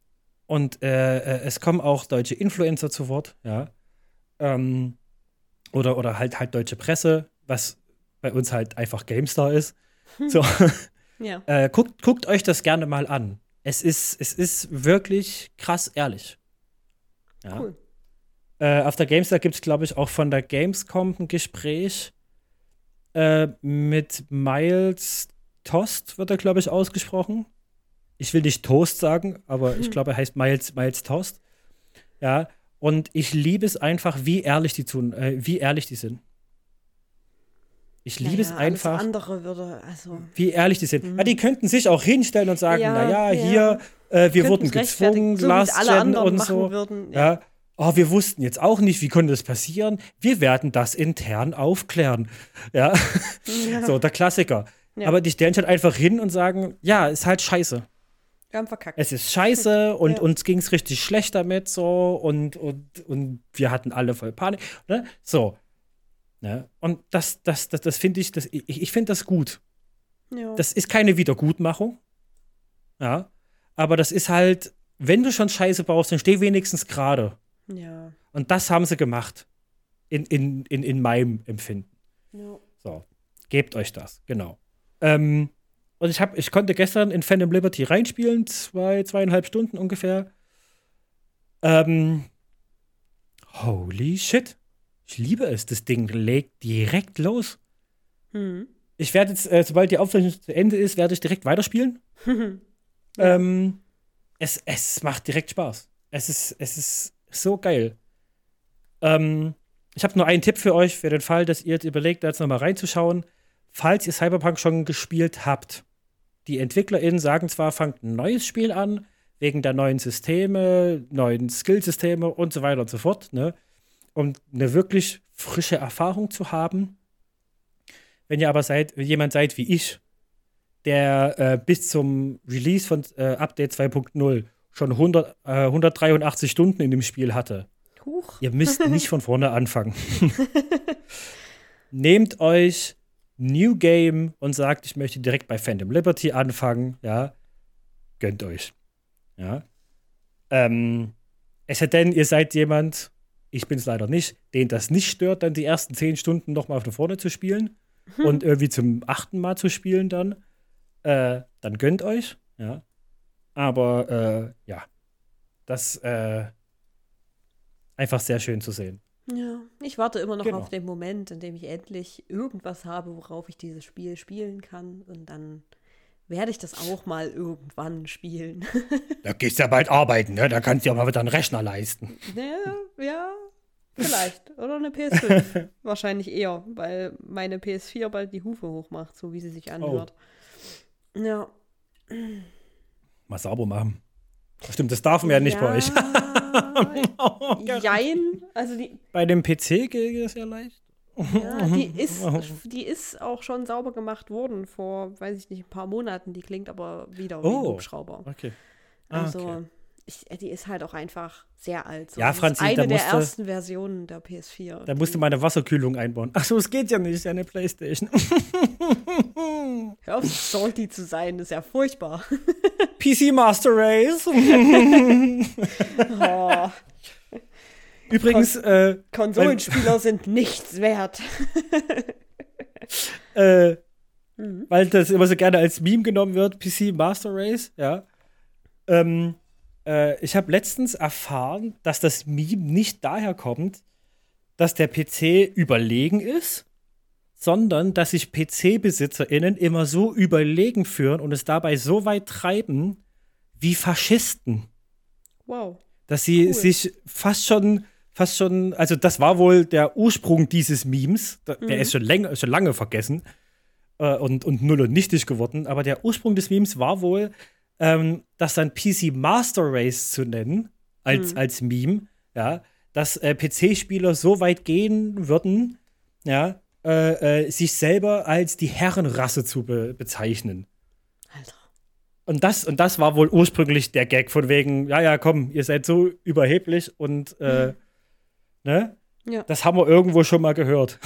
und äh, äh, es kommen auch deutsche Influencer zu Wort, ja. Ähm, oder, oder halt halt deutsche Presse, was bei uns halt einfach GameStar ist. So, Ja. äh, guckt, guckt euch das gerne mal an. Es ist, es ist wirklich krass ehrlich. Ja. Cool. Äh, auf der GameStar gibt es, glaube ich, auch von der Gamescom ein Gespräch äh, mit Miles Tost, wird er, glaube ich, ausgesprochen. Ich will nicht Toast sagen, aber ich Hm. glaube, er heißt Miles, Miles Tost. Ja, und ich liebe es einfach, wie ehrlich die tun, äh, wie ehrlich die sind. Ich liebe es einfach, andere würde, also. wie ehrlich die sind. Mhm. Ja, die könnten sich auch hinstellen und sagen, Ja, naja, ja. hier, äh, wir wurden gezwungen, Last Gen und so. würden. Ja. Oh, wir wussten jetzt auch nicht, wie konnte das passieren. Wir werden das intern aufklären. Ja, Ja. so der Klassiker. Ja. Aber die stellen sich halt einfach hin und sagen, ja, ist halt scheiße. Wir haben verkackt. Es ist scheiße und Ja. uns ging es richtig schlecht damit so und, und, und wir hatten alle voll Panik. Ne? So. Ne? Und das, das, das, das finde ich, das, ich, ich finde das gut. ja. Das ist keine Wiedergutmachung. Ja. Aber das ist halt, wenn du schon Scheiße baust, dann steh wenigstens gerade. Ja. Und das haben sie gemacht. In, in, in, in meinem Empfinden. ja. So, gebt euch das, genau. Ähm, und ich, hab, ich konnte gestern in Phantom Liberty reinspielen, zwei, zweieinhalb Stunden ungefähr. Ähm, holy shit. Ich liebe es. Das Ding legt direkt los. Hm. Ich werde jetzt, äh, sobald die Aufzeichnung zu Ende ist, werde ich direkt weiterspielen. ähm, es, es macht direkt Spaß. Es ist, es ist so geil. Ähm, ich habe nur einen Tipp für euch, für den Fall, dass ihr jetzt überlegt, da jetzt nochmal reinzuschauen. Falls ihr Cyberpunk schon gespielt habt, die EntwicklerInnen sagen zwar, fangt ein neues Spiel an, wegen der neuen Systeme, neuen Skillsysteme und so weiter und so fort, ne? Um eine wirklich frische Erfahrung zu haben. Wenn ihr aber seid, jemand seid wie ich, der äh, bis zum Release von äh, Update 2.0 schon 100, äh, 183 Stunden in dem Spiel hatte, Huch. Ihr müsst nicht von vorne anfangen. Nehmt euch New Game und sagt, ich möchte direkt bei Phantom Liberty anfangen, ja. Gönnt euch. Ja. Ähm, es sei denn, ihr seid jemand, ich bin es leider nicht, den das nicht stört, dann die ersten zehn Stunden nochmal von vorne zu spielen und irgendwie zum achten Mal zu spielen dann. Äh, dann gönnt euch, ja. Aber äh, ja, das äh, einfach sehr schön zu sehen. Ja, ich warte immer noch Genau. auf den Moment, in dem ich endlich irgendwas habe, worauf ich dieses Spiel spielen kann. Und dann werde ich das auch mal irgendwann spielen. Da gehst du ja bald arbeiten, ne? Da kannst du ja mal wieder einen Rechner leisten. ja, ja, vielleicht. Oder eine PS5. Wahrscheinlich eher, weil meine PS4 bald die Hufe hochmacht, so wie sie sich anhört. Ja. Mal sauber machen. Stimmt, das darf man ja nicht bei euch. Jein. Also die, Bei dem PC geht das ja leicht. ja, die, ist, die ist auch schon sauber gemacht worden vor, weiß ich nicht, ein paar Monaten. Die klingt aber wieder wie ein Oh. Hubschrauber. Okay. Ah, Also, okay. Ich, die ist halt auch einfach sehr alt. So. Ja, Franzi, eine da der musste- ersten Versionen der PS4. Da musste man eine Wasserkühlung einbauen. Ach so, es geht ja nicht, ist ja eine Playstation. Hör auf, salty zu sein, das ist ja furchtbar. PC Master Race. Oh, Übrigens, äh, Konsolenspieler sind nichts wert. äh, Mhm. weil das immer so gerne als Meme genommen wird, PC Master Race, ja. Ähm, äh, ich habe letztens erfahren, dass das Meme nicht daher kommt, dass der PC überlegen ist, sondern dass sich PC-BesitzerInnen immer so überlegen führen und es dabei so weit treiben wie Faschisten. Wow. dass sie Cool. sich fast schon, fast schon, also das war wohl der Ursprung dieses Memes, der Mhm. ist schon, länger, schon lange vergessen äh, und, und null und nichtig geworden, aber der Ursprung des Memes war wohl, ähm, das dann PC Master Race zu nennen, als, Mhm. als Meme, ja, dass äh, PC-Spieler so weit gehen würden, ja, äh, äh, sich selber als die Herrenrasse zu be bezeichnen. Alter. Und das, und das war wohl ursprünglich der Gag von wegen, ja, ja, komm, ihr seid so überheblich und äh, ne? Ja. Das haben wir irgendwo schon mal gehört.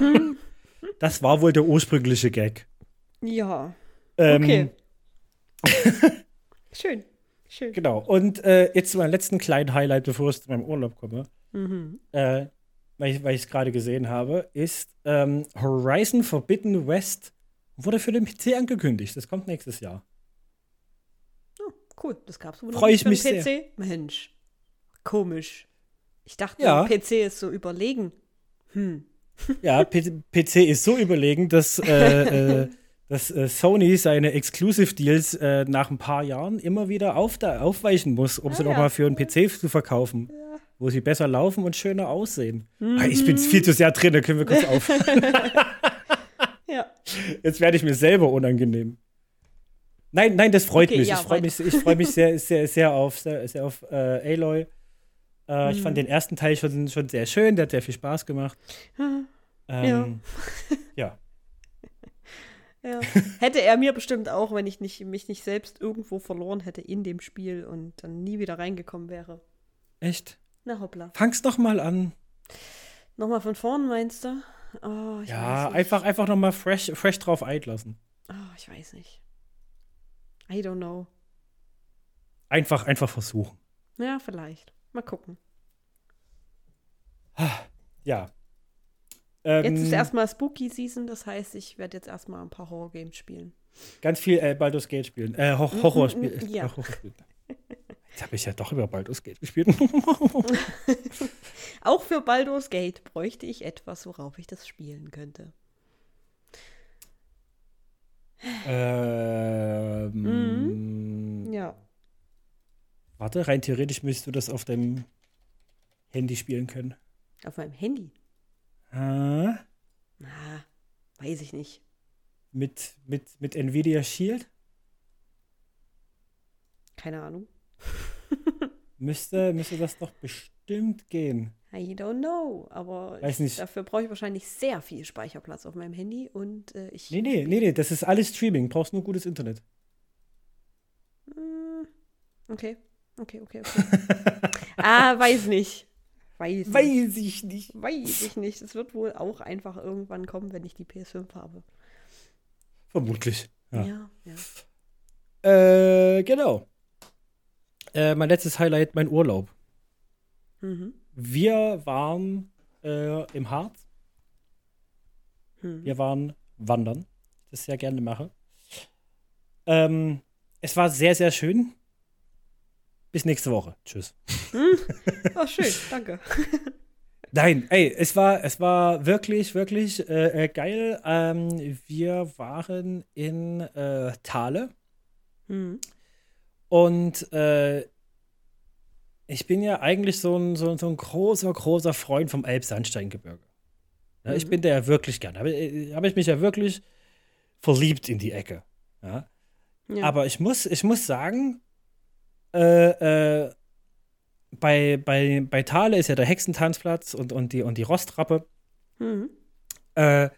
das war wohl der ursprüngliche Gag. Ja. Ähm, Okay. Schön. Schön. Genau. Und äh, jetzt zu meinem letzten kleinen Highlight, bevor ich zu meinem Urlaub komme, Mhm. äh, weil ich es gerade gesehen habe, ist ähm, Horizon Forbidden West wurde für den PC angekündigt. Das kommt nächstes Jahr. Oh, cool. Das gab's wohl noch Freu nicht ich für den mich PC. Mensch. Komisch. Ich dachte, Ja. PC ist so überlegen. Hm. Ja, P PC ist so überlegen, dass, äh, äh, dass äh, Sony seine Exclusive Deals äh, nach ein paar Jahren immer wieder auf da, aufweichen muss, um sie Ah, ja. nochmal für einen PC zu verkaufen, wo sie besser laufen und schöner aussehen. Mhm. Ah, Ich bin viel zu sehr drin, da können wir kurz auf. Ja. Jetzt werde ich mir selber unangenehm. Nein, nein, das freut Okay, mich. ja, ich freue mich, ich freu mich sehr, sehr, sehr auf, sehr, sehr auf äh, Aloy. Äh, Ich Mhm. fand den ersten Teil schon, schon sehr schön, der hat sehr viel Spaß gemacht. Ähm, ja. Ja. Hätte er mir bestimmt auch, wenn ich nicht, mich nicht selbst irgendwo verloren hätte in dem Spiel und dann nie wieder reingekommen wäre. Echt? Na hoppla. Fang's doch mal an. Nochmal von vorn, meinst du? Oh, Ja, einfach, einfach noch mal fresh, fresh drauf einlassen. Oh, ich weiß nicht. I don't know. Einfach, einfach versuchen. Ja, vielleicht. Mal gucken. Ja. Ähm, Jetzt ist erstmal Spooky Season, das heißt, ich werde jetzt erstmal ein paar Horror-Games spielen. ganz viel äh, Baldur's Gate spielen. Äh, Ho Horror spielen. mm, ja. Horror spielen. Jetzt habe ich ja doch über Baldur's Gate gespielt. Auch für Baldur's Gate bräuchte ich etwas, worauf ich das spielen könnte. ähm, Ja. Warte, rein theoretisch müsstest du das auf deinem Handy spielen können. Auf meinem Handy. Ah, Na, weiß ich nicht. mit, mit, mit Nvidia Shield Keine Ahnung. müsste, müsste das doch bestimmt gehen. I don't know. Aber Weiß ich, nicht. dafür brauche ich wahrscheinlich sehr viel Speicherplatz auf meinem Handy und äh, ich. Nee, nee, nee, nee, das ist alles Streaming. Brauchst nur gutes Internet. Mm, Okay, okay, okay, okay. ah, weiß nicht. Weiß. Weiß ich nicht. Weiß ich nicht. Es wird wohl auch einfach irgendwann kommen, wenn ich die PS5 habe. Vermutlich. Ja. Ja, ja. Äh, genau. Äh, mein letztes Highlight, mein Urlaub. Mhm. Wir waren äh, im Harz. Hm. Wir waren wandern. Das sehr gerne mache. Ähm, es war sehr, sehr schön. Bis nächste Woche. Tschüss. Oh, schön, danke. Nein, ey, es war, es war wirklich, wirklich äh, äh, geil. Ähm, wir waren in äh, Thale Hm. und äh, ich bin ja eigentlich so ein, so, so ein großer, großer Freund vom Elbsandsteingebirge. Ja, Ich Mhm. bin da ja wirklich gern. Habe hab ich mich ja wirklich verliebt in die Ecke. Ja? Ja. Aber ich muss, ich muss sagen, äh, äh, bei, bei, bei Thale ist ja der Hexentanzplatz und, und, die, und die Rostrappe. Hm. Äh,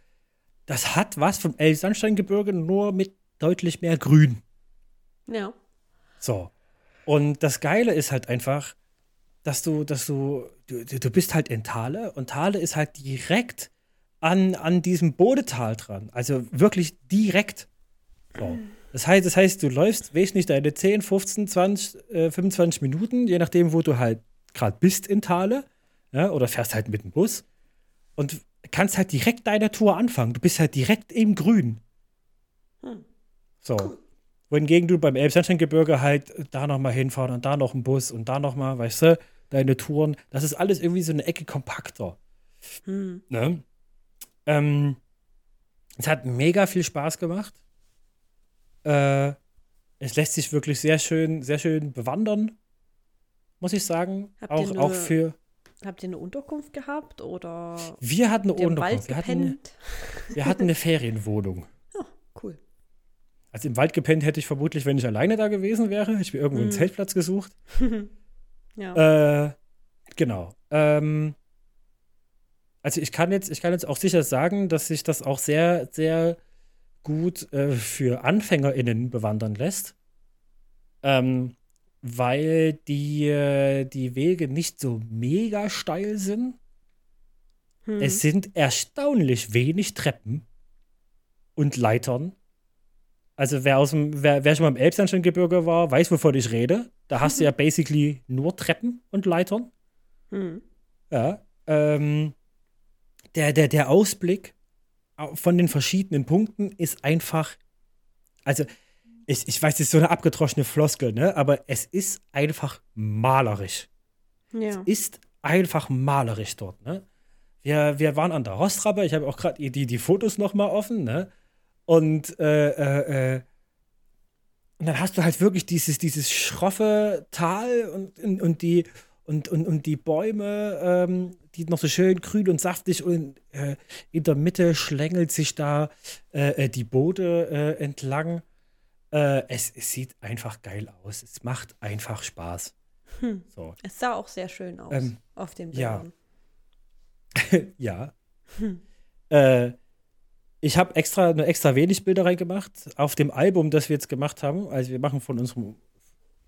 das hat was vom Elbsandsteingebirge, nur mit deutlich mehr Grün. Ja. So. Und das Geile ist halt einfach, dass du, dass du, du, du bist halt in Thale und Thale ist halt direkt an, an diesem Bodetal dran. Also wirklich direkt. So. Das heißt, das heißt, du läufst, weiß nicht, deine 10, 15, 20, äh, 25 Minuten, je nachdem, wo du halt gerade bist in Thale, ja, oder fährst halt mit dem Bus und kannst halt direkt deine Tour anfangen. Du bist halt direkt im Grün. Hm. So. Wohingegen du beim Elbsandsteingebirge halt da noch mal hinfahren und da noch ein Bus und da noch mal, weißt du, deine Touren. Das ist alles irgendwie so eine Ecke kompakter. Hm. Ne? Ähm, es hat mega viel Spaß gemacht. Äh, es lässt sich wirklich sehr schön, sehr schön bewandern, muss ich sagen. Habt ihr Auch, nur- auch für. Habt ihr eine Unterkunft gehabt oder Wir hatten eine Unterkunft. Wir hatten, wir hatten eine Ferienwohnung. Oh, cool. Also im Wald gepennt hätte ich vermutlich, wenn ich alleine da gewesen wäre. Ich mir irgendwo einen Mhm. Zeltplatz gesucht. Ja. Äh, genau. Ähm, also ich kann jetzt, ich kann jetzt auch sicher sagen, dass sich das auch sehr, sehr gut äh, für AnfängerInnen bewandern lässt. Ähm, weil die, äh, die Wege nicht so mega steil sind. Hm. Es sind erstaunlich wenig Treppen und Leitern. Also wer aus dem, wer, wer schon mal im Elbsandsteingebirge war, weiß, wovon ich rede. Da hast du ja basically nur Treppen und Leitern. Hm. Ja. Ähm, der, der, der Ausblick au- von den verschiedenen Punkten ist einfach, also ich, ich weiß, das ist so eine abgedroschene Floskel, ne? Aber es ist einfach malerisch. Ja. Ist einfach malerisch dort, ne? Wir, wir waren an der Rostrappe, ich habe auch gerade die, die Fotos noch mal offen, ne? Und äh, äh, äh, und dann hast du halt wirklich dieses, dieses schroffe Tal und, und, und die und, und, und die Bäume, ähm, die noch so schön grün und saftig und äh, in der Mitte schlängelt sich da äh, äh, die Boote äh, entlang. Äh, es, es sieht einfach geil aus. Es macht einfach Spaß. Hm. So. Es sah auch sehr schön aus Ähm, auf ja. Bildern. ja. Hm. Äh, ich habe extra nur extra wenig Bilder reingemacht auf dem Album, das wir jetzt gemacht haben. Also wir machen von unserem,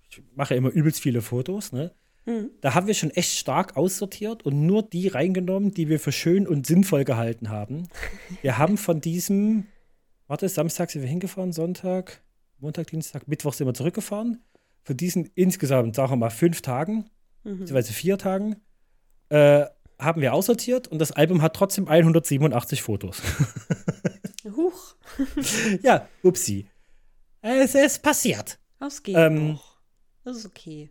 ich mache immer übelst viele Fotos, ne? Mhm. Da haben wir schon echt stark aussortiert und nur die reingenommen, die wir für schön und sinnvoll gehalten haben. Wir haben von diesem, warte, Samstag sind wir hingefahren, Sonntag, Montag, Dienstag, Mittwoch sind wir zurückgefahren. Für diesen insgesamt, sagen wir mal, fünf Tagen, mhm. beziehungsweise vier Tagen, äh, haben wir aussortiert und das Album hat trotzdem 187 Fotos. Huch. ja, upsi. Es ist passiert. Das geht ähm, noch. Das ist okay.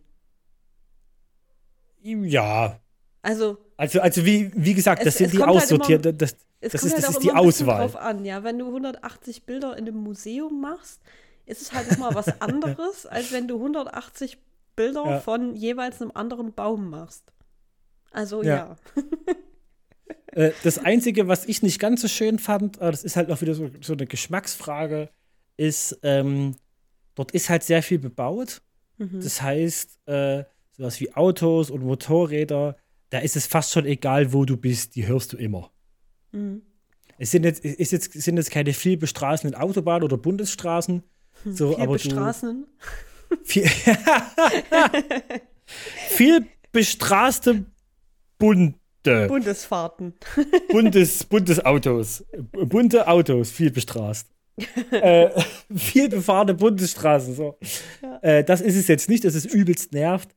Ja. Also, also, also wie, wie gesagt, das es, sind es die aussortierten. Halt das, das, das ist, halt das ist die Auswahl. Drauf an, ja, wenn du 180 Bilder in einem Museum machst, ist es halt nochmal was anderes, als wenn du 180 Bilder ja. von jeweils einem anderen Baum machst. Also ja. ja. Äh, das Einzige, was ich nicht ganz so schön fand, das ist halt auch wieder so, so eine Geschmacksfrage, ist, ähm, dort ist halt sehr viel bebaut. Mhm. Das heißt, äh, sowas wie Autos und Motorräder, da ist es fast schon egal, wo du bist, die hörst du immer. Mhm. Es sind jetzt, ist jetzt, sind jetzt keine viel bestraßenden Autobahnen oder Bundesstraßen. Hm, so, viel aber bestraßen. viel, viel bestraßte bunte. Bundesfahrten. Bundes, Bundesautos. Bunte Autos, viel bestraßt. äh, viel befahrene Bundesstraßen. So. Ja. Äh, das ist es jetzt nicht, das ist übelst nervt.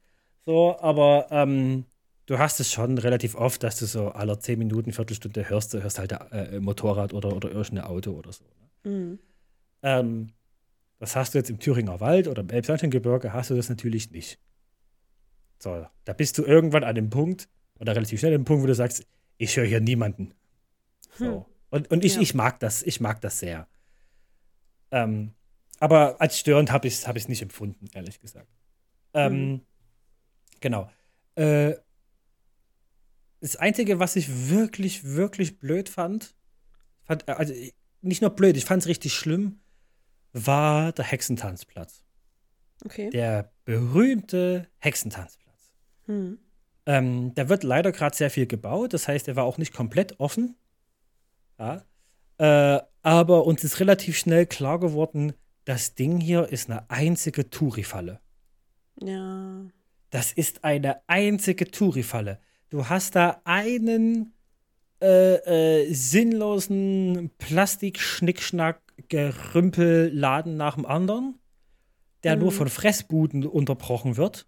So, aber ähm, du hast es schon relativ oft, dass du so alle 10 Minuten, Viertelstunde hörst, du hörst halt äh, Motorrad oder, oder irgendein Auto oder so. Ne? Mhm. Ähm, das hast du jetzt im Thüringer Wald oder im Elbsandsteingebirge hast du das natürlich nicht. So, da bist du irgendwann an dem Punkt, oder relativ schnell an dem Punkt, wo du sagst, ich höre hier niemanden. So. Hm. Und, und ich, ja. ich mag das, ich mag das sehr. Ähm, aber als störend habe ich es hab nicht empfunden, ehrlich gesagt. Ähm, hm. Genau. Äh, das Einzige, was ich wirklich, wirklich blöd fand, fand also nicht nur blöd, ich fand es richtig schlimm, war der Hexentanzplatz. Okay. Der berühmte Hexentanzplatz. Hm. Ähm, da wird leider gerade sehr viel gebaut, das heißt, er war auch nicht komplett offen. Ja. Äh, aber uns ist relativ schnell klar geworden, das Ding hier ist eine einzige Touri-Falle. Ja. Das ist eine einzige Touri-Falle. Du hast da einen äh, äh, sinnlosen Plastik-Schnickschnack Gerümpelladen nach dem anderen, der mhm. nur von Fressbuden unterbrochen wird.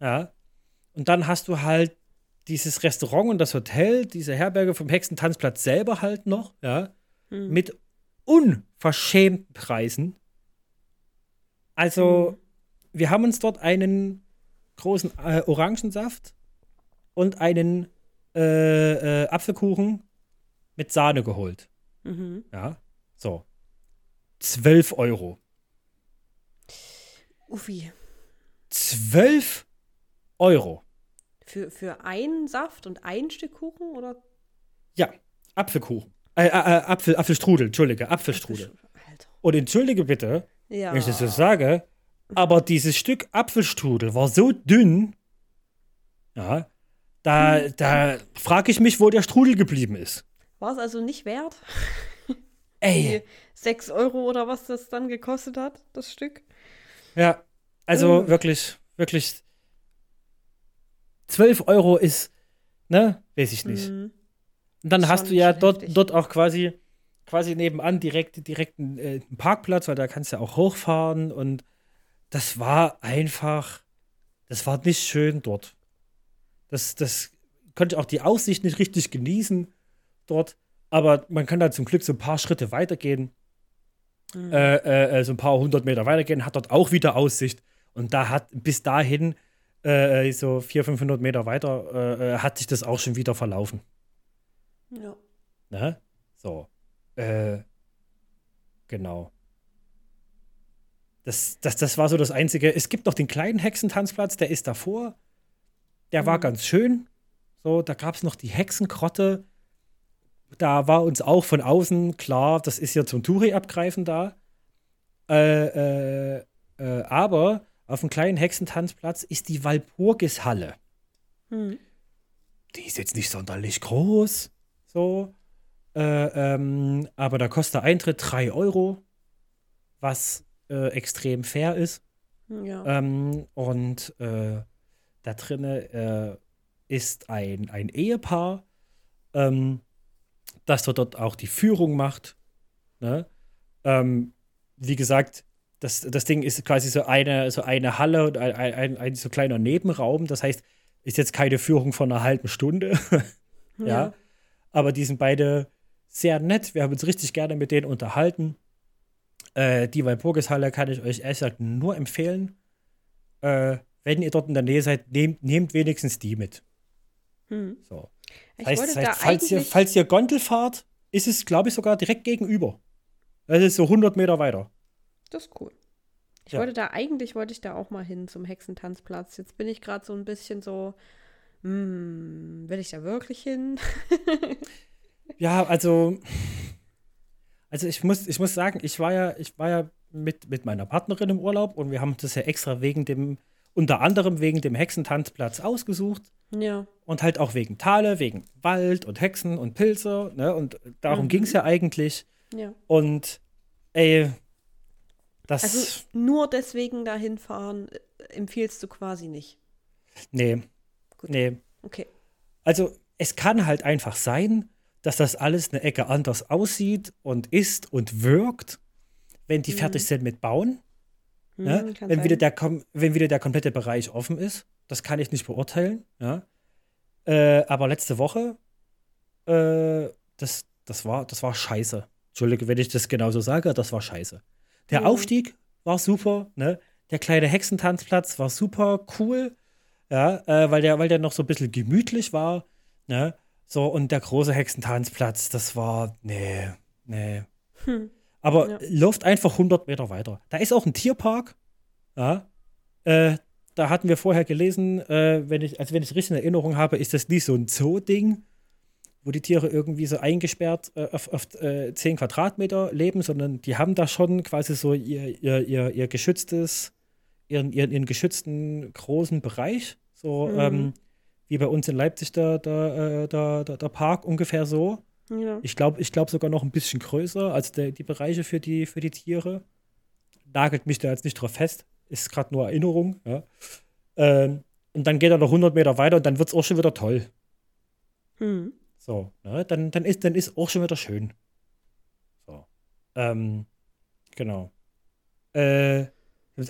Ja. Und dann hast du halt dieses Restaurant und das Hotel, diese Herberge vom Hexentanzplatz selber halt noch, ja, mhm. mit unverschämten Preisen. Also, mhm. wir haben uns dort einen großen äh, Orangensaft und einen äh, äh, Apfelkuchen mit Sahne geholt. Mhm. Ja, so. 12 Euro. Uffi. 12 Euro. Für, für einen Saft und ein Stück Kuchen oder? Ja, Apfelkuchen. Äh, äh, äh Apfel, Apfelstrudel, Entschuldige, Apfelstrudel. Alter. Und entschuldige bitte, ja. wenn ich das so sage, aber dieses Stück Apfelstrudel war so dünn, ja, da, da frage ich mich, wo der Strudel geblieben ist. War es also nicht wert? Ey. 6 Euro oder was das dann gekostet hat, das Stück. Ja, also mhm. wirklich, wirklich. 12 Euro ist, ne, weiß ich nicht. Mhm. Und dann hast du ja dort, dort auch quasi, quasi nebenan direkt, direkt einen, äh, einen Parkplatz, weil da kannst du ja auch hochfahren und das war einfach, das war nicht schön dort. Das, das konnte auch die Aussicht nicht richtig genießen dort. Aber man kann da zum Glück so ein paar Schritte weitergehen. Mhm. Äh, äh, äh, so ein paar hundert Meter weitergehen, hat dort auch wieder Aussicht. Und da hat bis dahin, äh, so 400, 500 Meter weiter, äh, äh, hat sich das auch schon wieder verlaufen. Ja. Ne? So. genau. Das, das, das war so das Einzige. Es gibt noch den kleinen Hexentanzplatz, der ist davor. Der mhm. war ganz schön. So, da gab es noch die Hexenkrotte da war uns auch von außen klar, das ist ja zum Touri-Abgreifen da. Äh, äh, äh, aber auf dem kleinen Hexentanzplatz ist die Walpurgishalle. Hm. Die ist jetzt nicht sonderlich groß. So. Äh, ähm, aber da kostet der Eintritt 3 Euro, was äh, extrem fair ist. Ja. Ähm, und äh, da drinne äh, ist ein, ein Ehepaar, ähm, das dort auch die Führung macht. Ne? Ähm, wie gesagt, das, das Ding ist quasi so eine, so eine Halle und ein, ein, ein so kleiner Nebenraum. Das heißt, ist jetzt keine Führung von einer halben Stunde. ja. Ja. Aber die sind beide sehr nett. Wir haben uns richtig gerne mit denen unterhalten. Äh, die Walpurgishalle kann ich euch ehrlich gesagt nur empfehlen. Äh, wenn ihr dort in der Nähe seid, nehmt, nehmt wenigstens die mit. Hm. So. Ich Das heißt, das da heißt falls, ihr, falls ihr Gondel fahrt, ist es, glaube ich, sogar direkt gegenüber. Das ist so 100 Meter weiter. Das ist cool. Ich Ja. wollte da, eigentlich wollte ich da auch mal hin zum Hexentanzplatz. Jetzt bin ich gerade so ein bisschen so, hm, will ich da wirklich hin? Ja, also, also ich muss, ich muss sagen, ich war ja, ich war ja mit, mit meiner Partnerin im Urlaub und wir haben das ja extra wegen dem, unter anderem wegen dem Hexentanzplatz ausgesucht Ja. und halt auch wegen Thale, wegen Wald und Hexen und Pilze, ne? Und darum Mhm. ging es ja eigentlich. Ja. Und ey, das, Also nur deswegen dahin fahren äh, empfiehlst du quasi nicht. nee, Gut. nee. Okay. Also es kann halt einfach sein, dass das alles eine Ecke anders aussieht und ist und wirkt, wenn die Mhm. fertig sind mit Bauen. Hm, Ne? kann Wenn, sein. wieder der, wenn wieder der komplette Bereich offen ist. Das kann ich nicht beurteilen. Ja? Äh, aber letzte Woche, äh, das, das, war, das war scheiße. Entschuldige, wenn ich das genauso sage, das war scheiße. Der Mhm. Aufstieg war super. Ne? Der kleine Hexentanzplatz war super cool. Ja, äh, weil, der, weil der noch so ein bisschen gemütlich war. Ne? So, und der große Hexentanzplatz, das war, nee, nee. Hm. Aber Ja. läuft einfach 100 Meter weiter. Da ist auch ein Tierpark. Ja. Äh, da hatten wir vorher gelesen, äh, wenn ich, also wenn ich richtig in Erinnerung habe, ist das nicht so ein Zoo-Ding, wo die Tiere irgendwie so eingesperrt äh, auf, auf äh, 10 Quadratmeter leben, sondern die haben da schon quasi so ihr, ihr, ihr, ihr geschütztes, ihren, ihren, ihren geschützten großen Bereich. So Mhm. ähm, wie bei uns in Leipzig der, der, äh, der, der, der Park ungefähr so. Ja. Ich glaube ich glaub sogar noch ein bisschen größer als der, die Bereiche für die, für die Tiere. Nagelt mich da jetzt nicht drauf fest. Ist gerade nur Erinnerung. Ja. Ähm, und dann geht er noch 100 Meter weiter und dann wird es auch schon wieder toll. Hm. So, ne? dann, dann, ist, dann ist auch schon wieder schön. So. Ähm, genau. Äh,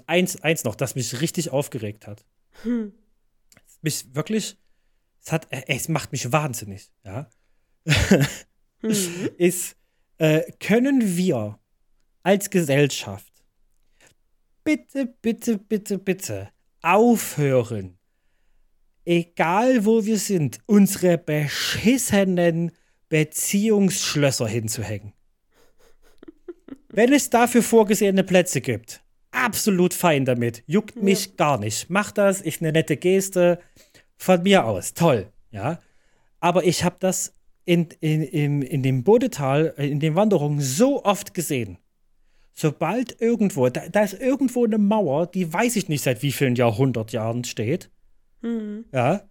eins, eins noch, das mich richtig aufgeregt hat. Hm. Mich wirklich, es, hat, äh, es macht mich wahnsinnig, ja. Hm. ist, äh, können wir als Gesellschaft bitte, bitte, bitte, bitte aufhören, egal wo wir sind, unsere beschissenen Beziehungsschlösser hinzuhängen. Wenn es dafür vorgesehene Plätze gibt, absolut fein damit. Juckt mich gar nicht. Macht das, ist eine nette Geste. Von mir aus. Toll. Ja. Aber ich habe das in, in, in, in dem Bodetal, äh, in den Wanderungen so oft gesehen. Sobald irgendwo, da, da ist irgendwo eine Mauer, die weiß ich nicht seit wie vielen Jahrhundert Jahren steht. Hm. Ja.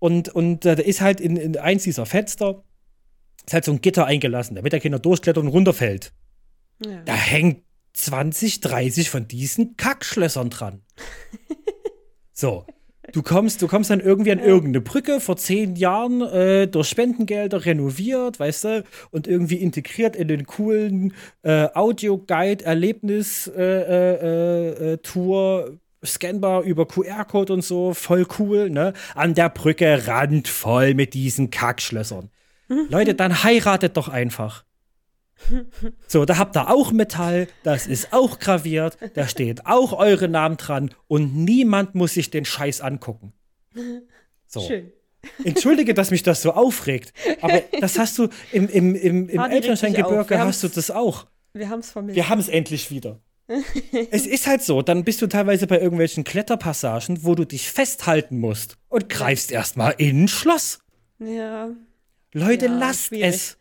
Und, und äh, da ist halt in, in eins dieser Fenster, ist halt so ein Gitter eingelassen, damit der Kinder durchklettert und runterfällt. Ja. Da hängt 20, 30 von diesen Kackschlössern dran. so. Du kommst, du kommst dann irgendwie an irgendeine Brücke vor zehn Jahren äh, durch Spendengelder renoviert, weißt du, und irgendwie integriert in den coolen äh, Audio-Guide-Erlebnis-Tour, äh, äh, äh, Tour, scannbar über QR-Code und so, voll cool, ne? An der Brücke randvoll mit diesen Kackschlössern. Leute, dann heiratet doch einfach. So, da habt ihr auch Metall, das ist auch graviert, da steht auch eure Namen dran und niemand muss sich den Scheiß angucken. So. Schön. Entschuldige, dass mich das so aufregt, aber das hast du im, im, im, im Wir hast du das auch. Wir haben es vermisst. Wir haben es endlich wieder. es ist halt so, dann bist du teilweise bei irgendwelchen Kletterpassagen, wo du dich festhalten musst und greifst erstmal in ein Schloss. ja. Leute, Ja, lasst schwierig. es.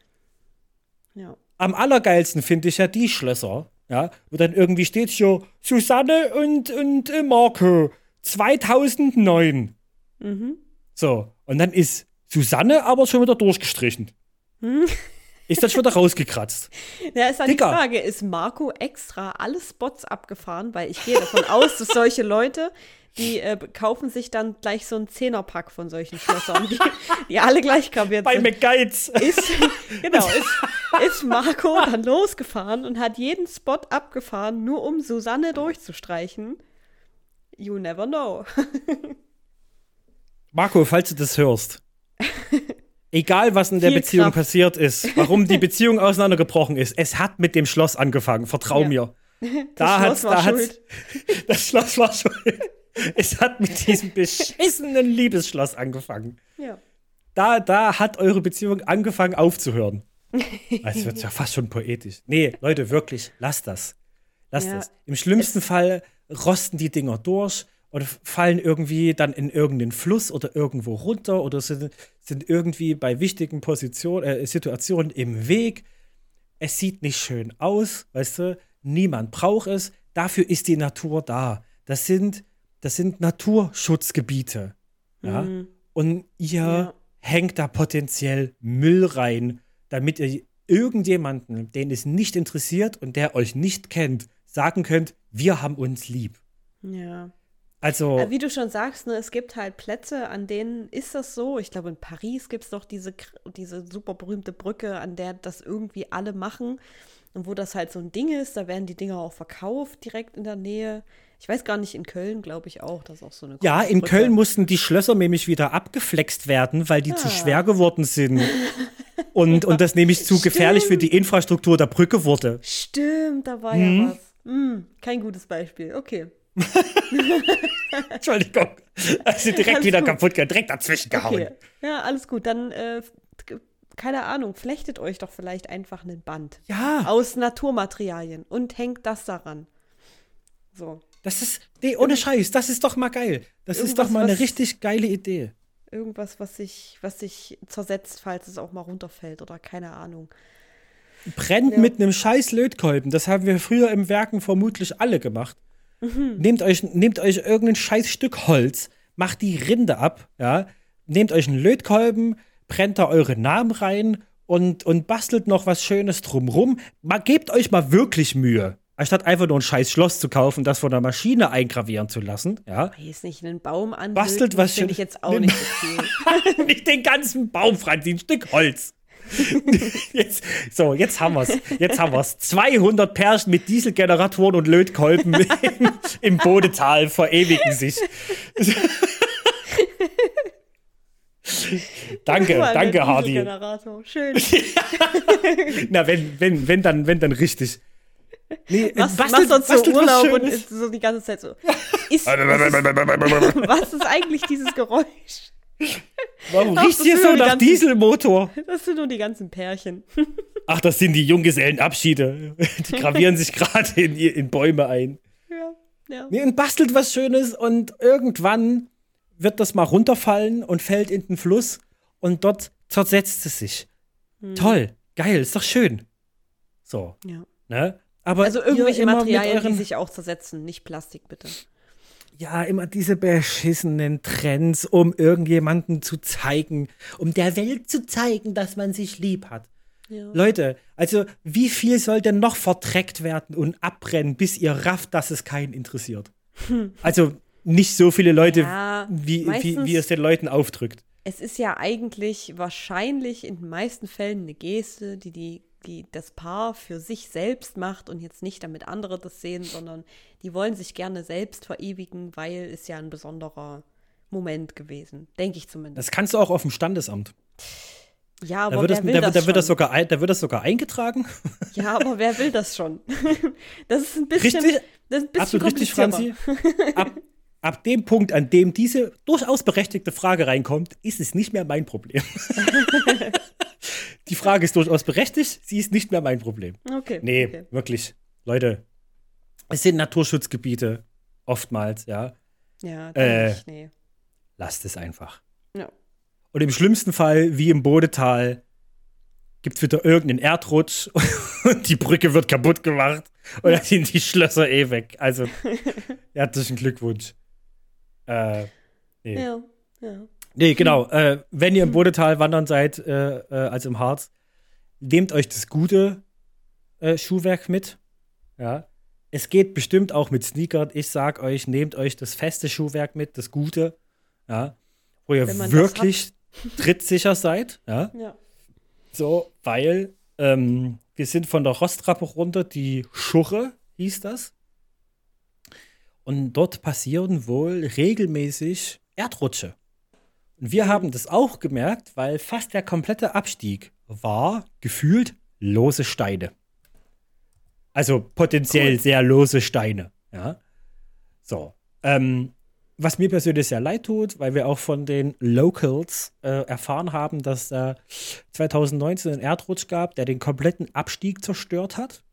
Ja. Am allergeilsten finde ich ja die Schlösser, ja, wo dann irgendwie steht hier Susanne und, und äh, Marco 2009. Mhm. So, und dann ist Susanne aber schon wieder durchgestrichen. Hm. ist das schon wieder rausgekratzt. Ja, ist dann Dicker. die Frage, ist Marco extra alle Spots abgefahren? Weil ich gehe davon aus, dass solche Leute, die äh, kaufen sich dann gleich so einen Zehnerpack von solchen Schlössern, die, die alle gleich graviert Bei sind. McGuides. ist, genau, ist, ist Marco dann losgefahren und hat jeden Spot abgefahren, nur um Susanne durchzustreichen. You never know. Marco, falls du das hörst. Egal, was in der Viel Beziehung Kraft. passiert ist, warum die Beziehung auseinandergebrochen ist, es hat mit dem Schloss angefangen, vertrau Ja. mir. Da hat, Schloss war da hat, schuld. das Schloss war schuld. Es hat mit diesem beschissenen Liebesschloss angefangen. Ja. Da, da hat eure Beziehung angefangen aufzuhören. Es wird ja fast schon poetisch. Nee, Leute, wirklich, lasst das. Lasst Ja, das. Im schlimmsten Fall rosten die Dinger durch oder fallen irgendwie dann in irgendeinen Fluss oder irgendwo runter oder sind, sind irgendwie bei wichtigen Positionen, äh, Situationen im Weg. Es sieht nicht schön aus, weißt du? Niemand braucht es. Dafür ist die Natur da. Das sind, das sind Naturschutzgebiete. Ja? Und ihr Ja. hängt da potenziell Müll rein, damit ihr irgendjemanden, den es nicht interessiert und der euch nicht kennt, sagen könnt, wir haben uns lieb. Ja. Also, Ja, Wie du schon sagst, ne, es gibt halt Plätze, an denen ist das so. Ich glaube, in Paris gibt es doch diese, diese super berühmte Brücke, an der das irgendwie alle machen. Und wo das halt so ein Ding ist, da werden die Dinger auch verkauft direkt in der Nähe. Ich weiß gar nicht, in Köln glaube ich auch, das ist auch so eine ja, in Brücke. Köln mussten die Schlösser nämlich wieder abgeflext werden, weil die zu Ah. schwer geworden sind. Und, und das nämlich zu gefährlich für die Infrastruktur der Brücke wurde. Stimmt, da war Mhm. ja was. Hm, kein gutes Beispiel. Okay. Entschuldigung. Also direkt Alles wieder gut. kaputt, direkt dazwischen gehauen. okay. Ja, alles gut. Dann, äh, keine Ahnung, flechtet euch doch vielleicht einfach einen Band. Ja, aus Naturmaterialien und hängt das daran. So, das ist, nee, ohne Scheiß, das ist doch mal geil. Das ist doch mal eine was- richtig geile Idee. irgendwas, was sich, was sich zersetzt, falls es auch mal runterfällt oder keine Ahnung. Brennt Ja. mit einem scheiß Lötkolben. Das haben wir früher im Werken vermutlich alle gemacht. Mhm. Nehmt, euch, nehmt euch irgendein scheiß Stück Holz, macht die Rinde ab, ja. Nehmt euch einen Lötkolben, brennt da eure Namen rein und, und bastelt noch was Schönes drumrum. Mal, gebt euch mal wirklich Mühe. Anstatt einfach nur ein scheiß Schloss zu kaufen, das von der Maschine eingravieren zu lassen, ja. Weiß nicht, einen Baum an. Bastelt was finde schön- ich jetzt auch nicht so viel. Nicht den ganzen Baum, Franzi, ein Stück Holz. Jetzt, so, jetzt haben wir's. Jetzt haben wir's. 200 Pärchen mit Dieselgeneratoren und Lötkolben im, im Bodetal verewigen sich. danke, mal, danke, Hardy. Dieselgenerator. Schön. Na, wenn, wenn, wenn, dann, wenn, dann richtig. Nee, Was bastelt- machst du was Urlaub und ist so die ganze Zeit so. Ist, was, ist, eigentlich dieses Geräusch? Warum riecht hier so nach ganzen- Dieselmotor? Das sind nur die ganzen Pärchen. Ach, das sind die Junggesellenabschiede. Die gravieren sich gerade in, in Bäume ein. Ja, ja. Nee, und bastelt was Schönes und irgendwann wird das mal runterfallen und fällt in den Fluss und dort zersetzt es sich. Hm. Toll, geil, ist doch schön. So, ja. ne? Aber Also irgendwelche Materialien, die sich auch zersetzen, nicht Plastik, bitte. Ja, immer diese beschissenen Trends, um irgendjemanden zu zeigen, um der Welt zu zeigen, dass man sich lieb hat. Ja. Leute, also wie viel soll denn noch verdreckt werden und abbrennen, bis ihr rafft, dass es keinen interessiert? Also nicht so viele Leute, Ja, wie, wie, wie es den Leuten aufdrückt. Es ist ja eigentlich wahrscheinlich in den meisten Fällen eine Geste, die, die, die das Paar für sich selbst macht und jetzt nicht damit andere das sehen, sondern die wollen sich gerne selbst verewigen, weil es ja ein besonderer Moment gewesen. Denke ich zumindest. Das kannst du auch auf dem Standesamt. ja, Da aber wird, wer das, will da, das da, wird das sogar, da wird das sogar eingetragen. Ja, aber wer will das schon? das ist ein bisschen, Richtig? das ist ein bisschen richtig. Franzi. Ab, ab dem Punkt, an dem diese durchaus berechtigte Frage reinkommt, ist es nicht mehr mein Problem. Die Frage ist durchaus berechtigt, sie ist nicht mehr mein Problem. Okay. Nee, okay. wirklich. Leute, es sind Naturschutzgebiete oftmals, ja. Ja, Äh. äh, nee. Lasst es einfach. Ja. Und im schlimmsten Fall, wie im Bodetal, gibt es wieder irgendeinen Erdrutsch und die Brücke wird kaputt gemacht und dann sind die Schlösser eh weg. Also, herzlichen Glückwunsch. Äh, nee. Ja, ja. Nee, genau. Äh, wenn ihr im Bodetal wandern seid, äh, äh, also im Harz, nehmt euch das gute äh, Schuhwerk mit. Ja. Es geht bestimmt auch mit Sneakern. Ich sag euch, nehmt euch das feste Schuhwerk mit, das gute, ja, wo ihr wirklich trittsicher seid. Ja. Ja. So, weil ähm, wir sind von der Rostrappe runter, die Schurre hieß das. Und dort passieren wohl regelmäßig Erdrutsche. Und wir haben das auch gemerkt, weil fast der komplette Abstieg war gefühlt lose Steine. Also potenziell Cool. sehr lose Steine. Ja. So. Ähm, was mir persönlich sehr leid tut, weil wir auch von den Locals äh, erfahren haben, dass äh, 2019 einen Erdrutsch gab, der den kompletten Abstieg zerstört hat.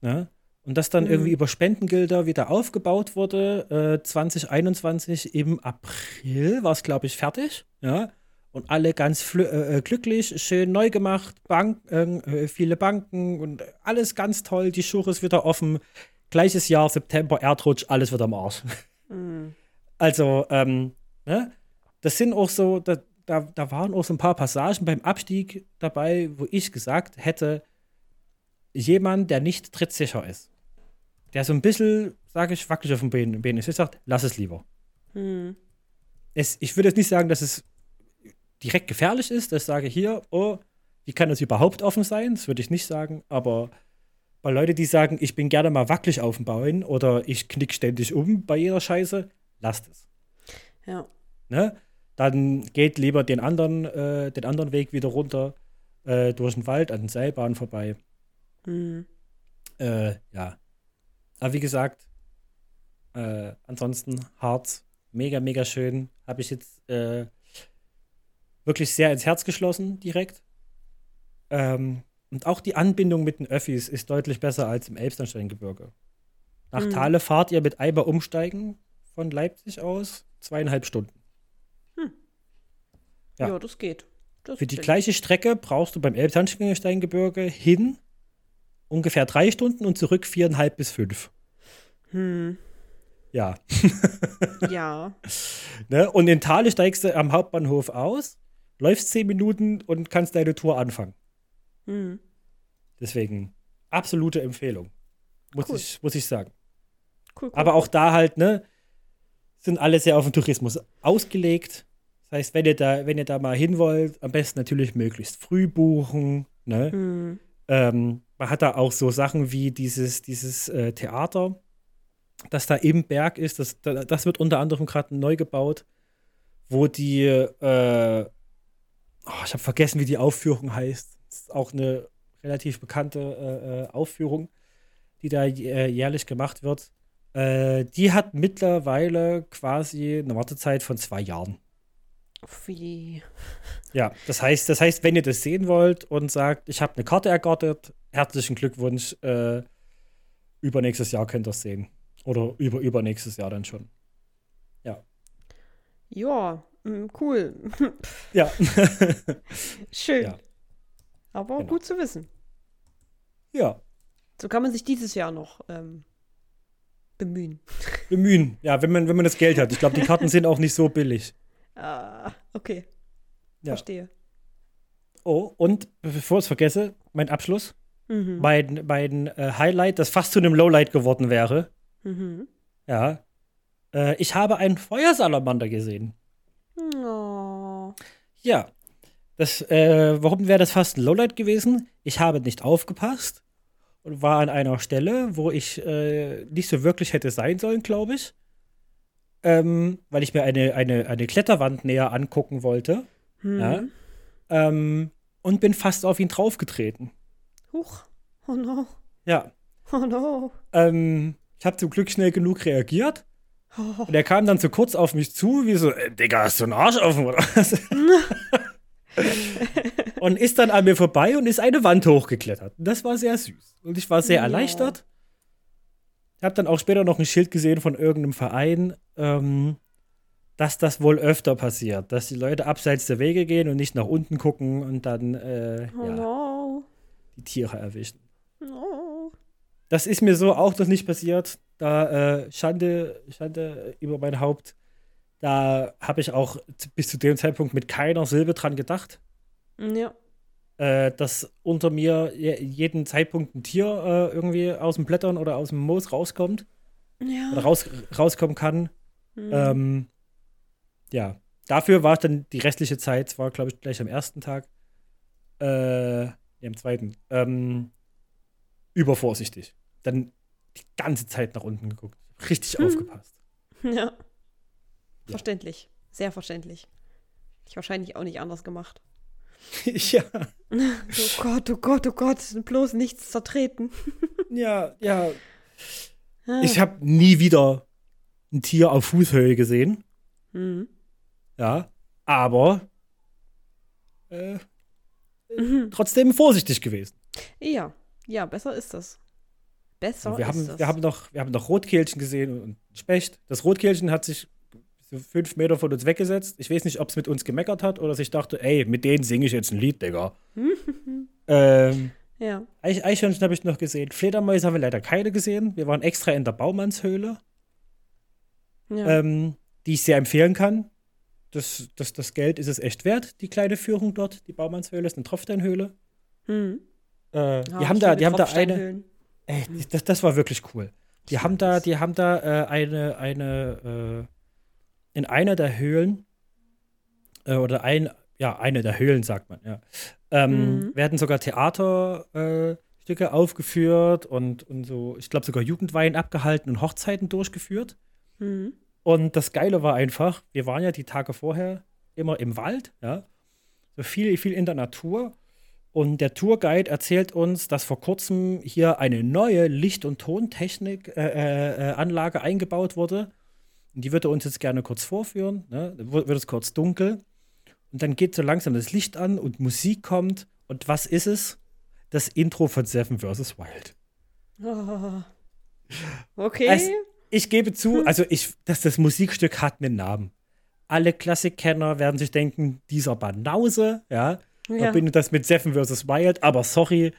Ja? Und das dann Mhm. irgendwie über Spendengelder wieder aufgebaut wurde. Äh, 2021 im April war es, glaube ich, fertig. Ja. Und alle ganz äh, äh, glücklich, schön neu gemacht, Bank, äh, viele Banken und alles ganz toll. Die Schule ist wieder offen. Gleiches Jahr, September, Erdrutsch, alles wieder am Arsch. Mhm. Also, ähm, ne? Das sind auch so, da, da, da waren auch so ein paar Passagen beim Abstieg dabei, wo ich gesagt hätte, jemand, der nicht trittsicher ist, der so ein bisschen, sage ich, wackelig auf dem Bein, ist, ich sage, lass es lieber. Mhm. Es, ich würde jetzt nicht sagen, dass es direkt gefährlich ist, dass ich sage, hier, oh, wie kann das überhaupt offen sein? Das würde ich nicht sagen, aber bei Leuten, die sagen, ich bin gerne mal wackelig auf dem Bein oder ich knick ständig um bei jeder Scheiße, lasst es. Ja. ne? Dann geht lieber den anderen, äh, den anderen Weg wieder runter äh, durch den Wald an den Seilbahnen vorbei. Mhm. Äh, ja. Aber wie gesagt, äh, ansonsten Harz, mega, mega schön. Habe ich jetzt äh, wirklich sehr ins Herz geschlossen direkt. Ähm, und auch die Anbindung mit den Öffis ist deutlich besser als im Elbsandsteingebirge. Nach Mhm. Thale fahrt ihr mit Eiber umsteigen von Leipzig aus zweieinhalb Stunden. Ja. Ja. das geht. Das Für die gleiche Strecke brauchst du beim Elbsandsteingebirge hin ungefähr drei Stunden und zurück viereinhalb bis fünf. Hm. Ja. Ja. Ne? Und in Thale steigst du am Hauptbahnhof aus, läufst zehn Minuten und kannst deine Tour anfangen. Hm. Deswegen absolute Empfehlung. Muss, Cool. ich, muss ich sagen. Cool, cool. Aber auch da halt, ne, sind alle sehr auf den Tourismus ausgelegt. Das heißt, wenn ihr da, wenn ihr da mal hin wollt, am besten natürlich möglichst früh buchen. Ne? Hm. Ähm, man hat da auch so Sachen wie dieses, dieses äh, Theater, das da im Berg ist. Das, da- das wird unter anderem gerade neu gebaut, wo die, äh, oh, ich habe vergessen, wie die Aufführung heißt. Das ist auch eine relativ bekannte äh, äh, Aufführung, die da äh, jährlich gemacht wird. Äh, die hat mittlerweile quasi eine Wartezeit von zwei Jahren. Wie. Ja, das heißt, das heißt, wenn ihr das sehen wollt und sagt, ich habe eine Karte ergattert, herzlichen Glückwunsch. Äh, übernächstes Jahr könnt ihr es sehen. Oder über übernächstes Jahr dann schon. Ja, hm, cool. Ja. Schön. Ja. Aber Genau. gut zu wissen. ja. So kann man sich dieses Jahr noch ähm, bemühen. Bemühen. Ja, wenn man, wenn man das Geld hat. Ich glaube, die Karten sind auch nicht so billig. Ah, okay. Ja. Verstehe. Oh, und bevor ich es vergesse, mein Abschluss. Mhm. Mein, mein äh, Highlight, das fast zu einem Lowlight geworden wäre. Mhm. Ja. Äh, ich habe einen Feuersalamander gesehen. Oh. Ja. Das, äh, warum wäre das fast ein Lowlight gewesen? Ich habe nicht aufgepasst und war an einer Stelle, wo ich äh, nicht so wirklich hätte sein sollen, glaube ich. Ähm, weil ich mir eine, eine, eine Kletterwand näher angucken wollte. Hm. Ja. Ähm, und bin fast auf ihn draufgetreten. Huch. Oh no. Ja. Oh no. Ähm, ich habe zum Glück schnell genug reagiert. Oh. Und er kam dann so kurz auf mich zu, wie so, äh, Digga, hast du einen Arsch offen oder was? und ist dann an mir vorbei und ist eine Wand hochgeklettert. Das war sehr süß. Und ich war sehr Ja. erleichtert. Ich habe dann auch später noch ein Schild gesehen von irgendeinem Verein, ähm, dass das wohl öfter passiert. Dass die Leute abseits der Wege gehen und nicht nach unten gucken und dann äh, Oh ja, no. die Tiere erwischen. No. Das ist mir so auch noch nicht passiert. Da äh, Schande, Schande über mein Haupt. Da habe ich auch bis zu dem Zeitpunkt mit keiner Silbe dran gedacht. Ja. Äh, dass unter mir jeden Zeitpunkt ein Tier äh, irgendwie aus dem Blättern oder aus dem Moos rauskommt. Ja. Oder raus, rauskommen kann. Mhm. Ähm, ja, dafür war es dann die restliche Zeit, es war glaube ich gleich am ersten Tag, äh, nee, am zweiten, ähm, übervorsichtig. Dann die ganze Zeit nach unten geguckt. Richtig Mhm. aufgepasst. ja. Verständlich. Sehr verständlich. Ich wahrscheinlich auch nicht anders gemacht. ja, Oh Gott, oh Gott, oh Gott, bloß nichts zertreten. ja, ja. Ah. Ich habe nie wieder ein Tier auf Fußhöhe gesehen. Mhm. Ja, aber äh, Mhm. trotzdem vorsichtig gewesen. Ja, ja, besser ist das. Besser wir, ist haben, das. wir, haben noch, wir haben noch Rotkehlchen gesehen und Specht. Das Rotkehlchen hat sich so fünf Meter von uns weggesetzt. Ich weiß nicht, ob es mit uns gemeckert hat oder sich dachte, ey, mit denen singe ich jetzt ein Lied, Digga. ähm, ja. Eich Eichhörnchen habe ich noch gesehen. Fledermäuse haben wir leider keine gesehen. Wir waren extra in der Baumannshöhle, ja. ähm, die ich sehr empfehlen kann. Das, das, das Geld ist es echt wert, die kleine Führung dort. Die Baumannshöhle ist eine Tropfsteinhöhle. Mhm. Äh, Ja, die haben da, die haben da eine. Ey, das, das war wirklich cool. Die Ich haben da, die haben da äh, eine, eine, äh, in einer der Höhlen, äh, oder ein, ja, eine der Höhlen, sagt man, ja. Ähm, Mhm. Werden sogar Theaterstücke äh, aufgeführt und, und so, ich glaube sogar Jugendweihen abgehalten und Hochzeiten durchgeführt. Mhm. Und das Geile war einfach, wir waren ja die Tage vorher immer im Wald, ja. So viel, viel in der Natur. Und der Tourguide erzählt uns, dass vor kurzem hier eine neue Licht- und Tontechnik-Anlage äh, äh, Anlage eingebaut wurde. Und die würde er uns jetzt gerne kurz vorführen. Ne? Dann wird wird es kurz dunkel. Und dann geht so langsam das Licht an und Musik kommt. Und was ist es? Das Intro von Seven vs. Wild. Oh. Okay. Es- Ich gebe zu, also ich, das, das Musikstück hat einen Namen. Alle Klassikkenner werden sich denken, dieser Banause, ja, ja. verbindet das mit Seven vs. Wild, aber sorry,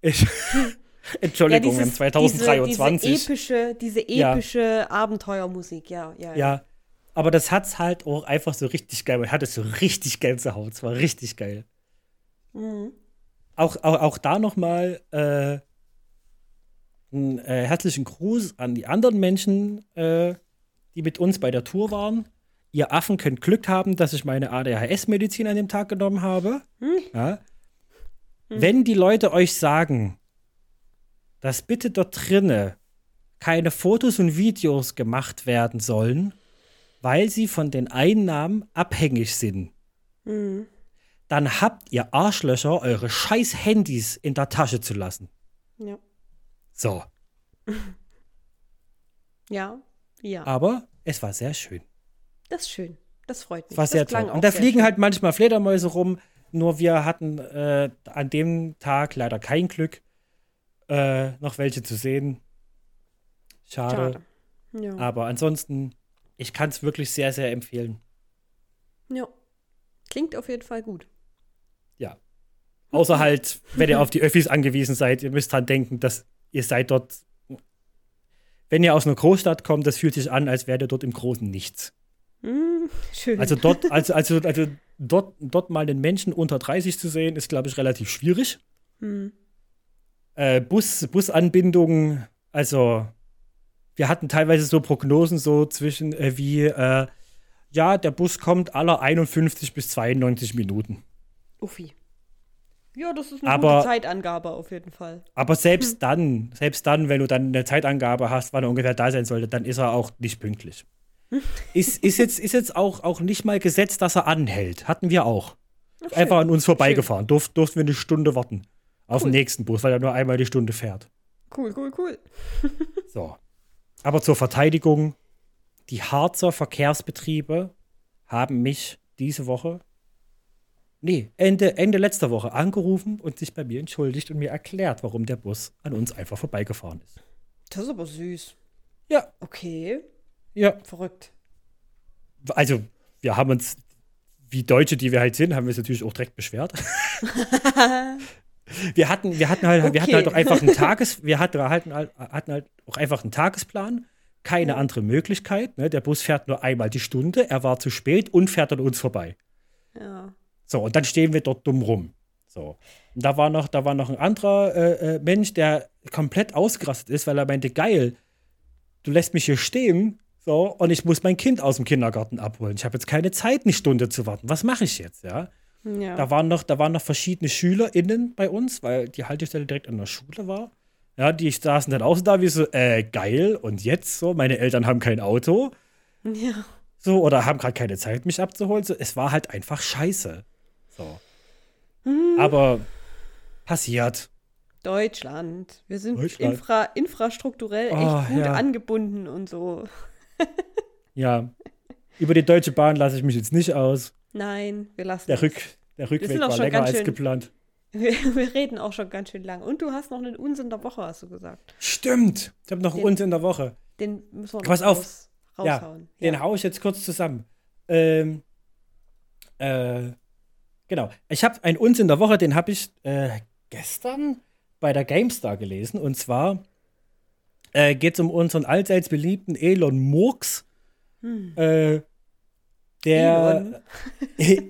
ich, Entschuldigung, dieses- im 2023. Diese, diese epische, diese Ja. epische Abenteuermusik, ja, ja. ja, aber das hat's halt auch einfach so richtig geil, man hatte so richtig Gänsehaut, es war richtig geil. Mhm. Auch, auch, auch da nochmal äh, einen äh, herzlichen Gruß an die anderen Menschen, äh, die mit uns bei der Tour waren. Ihr Affen könnt Glück haben, dass ich meine ADHS-Medizin an dem Tag genommen habe. Ja. Wenn die Leute euch sagen, dass bitte dort drinne keine Fotos und Videos gemacht werden sollen, weil sie von den Einnahmen abhängig sind, Mhm. dann habt ihr Arschlöcher eure scheiß Handys in der Tasche zu lassen. Ja. So, Ja, ja. aber es war sehr schön. Das ist schön. Das freut mich. War sehr toll. Und da fliegen schön. halt manchmal Fledermäuse rum, nur wir hatten äh, an dem Tag leider kein Glück, äh, noch welche zu sehen. Schade. Schade. Ja. Aber ansonsten, ich kann es wirklich sehr, sehr empfehlen. ja. Klingt auf jeden Fall gut. Ja. Außer halt, wenn ihr auf die Öffis angewiesen seid, ihr müsst dran denken, dass ihr seid dort. Wenn ihr aus einer Großstadt kommt, das fühlt sich an, als wärt ihr dort im großen Nichts. Mhm. Schön. Also dort, also, also, also dort, dort mal einen Menschen unter 30 zu sehen, ist, glaube ich, relativ schwierig. Mhm. Äh, Bus, Busanbindungen, also wir hatten teilweise so Prognosen so zwischen äh, wie, äh, ja, der Bus kommt aller 51 bis 92 Minuten. Uffi. Ja, das ist eine Aber- gute Zeitangabe auf jeden Fall. Aber selbst dann, selbst dann, wenn du dann eine Zeitangabe hast, wann er ungefähr da sein sollte, dann ist er auch nicht pünktlich. ist, ist, jetzt, ist jetzt auch, auch nicht mal gesetzt, dass er anhält. Hatten wir auch. Ach, Einfach an uns vorbeigefahren. Durf, durften wir eine Stunde warten. Auf Cool. den nächsten Bus, weil er nur einmal die Stunde fährt. Cool, cool, cool. So. Aber zur Verteidigung, die Harzer Verkehrsbetriebe haben mich diese Woche, nee, Ende, Ende letzter Woche angerufen und sich bei mir entschuldigt und mir erklärt, warum der Bus an uns einfach vorbeigefahren ist. Das ist aber süß. Ja, Okay. ja. Verrückt. Also, wir haben uns, wie Deutsche, die wir halt sind, haben wir uns natürlich auch direkt beschwert. wir hatten, wir hatten halt, wir hatten Okay. halt auch einfach einen Tages, wir hatten, halt, hatten halt auch einfach einen Tagesplan, keine Ja. andere Möglichkeit. Ne? Der Bus fährt nur einmal die Stunde, er war zu spät und fährt an uns vorbei. Ja. So, und dann stehen wir dort dumm rum. So. Und da war noch, da war noch ein anderer äh, äh, Mensch, der komplett ausgerastet ist, weil er meinte, geil, du lässt mich hier stehen, so, und ich muss mein Kind aus dem Kindergarten abholen. Ich habe jetzt keine Zeit, eine Stunde zu warten. Was mache ich jetzt, ja? Ja. Da waren noch, da waren noch verschiedene SchülerInnen bei uns, weil die Haltestelle direkt an der Schule war. Ja, die saßen dann auch so da wie so, äh, geil, und jetzt so, meine Eltern haben kein Auto. ja. So, oder haben gerade keine Zeit, mich abzuholen. So, es war halt einfach scheiße. So. Hm. Aber passiert. Deutschland. Wir sind Deutschland. Infra infrastrukturell echt Oh, gut ja. angebunden und so. Ja. Über die Deutsche Bahn lasse ich mich jetzt nicht aus. Nein, wir lassen Der, es. Rück, der Rückweg war länger als schön- geplant. Wir, wir reden auch schon ganz schön lang. Und du hast noch einen Unsinn der Woche, hast du gesagt. Stimmt. Ich habe noch Den- uns in der Woche. Den müssen wir Pass auf. raus, Ja, raushauen. Den hau ich jetzt kurz zusammen. Ähm, äh, genau. Ich habe einen Uns in der Woche, den habe ich äh, gestern bei der GameStar gelesen. Und zwar äh, geht es um unseren allseits beliebten Elon Murks. Hm. Äh, der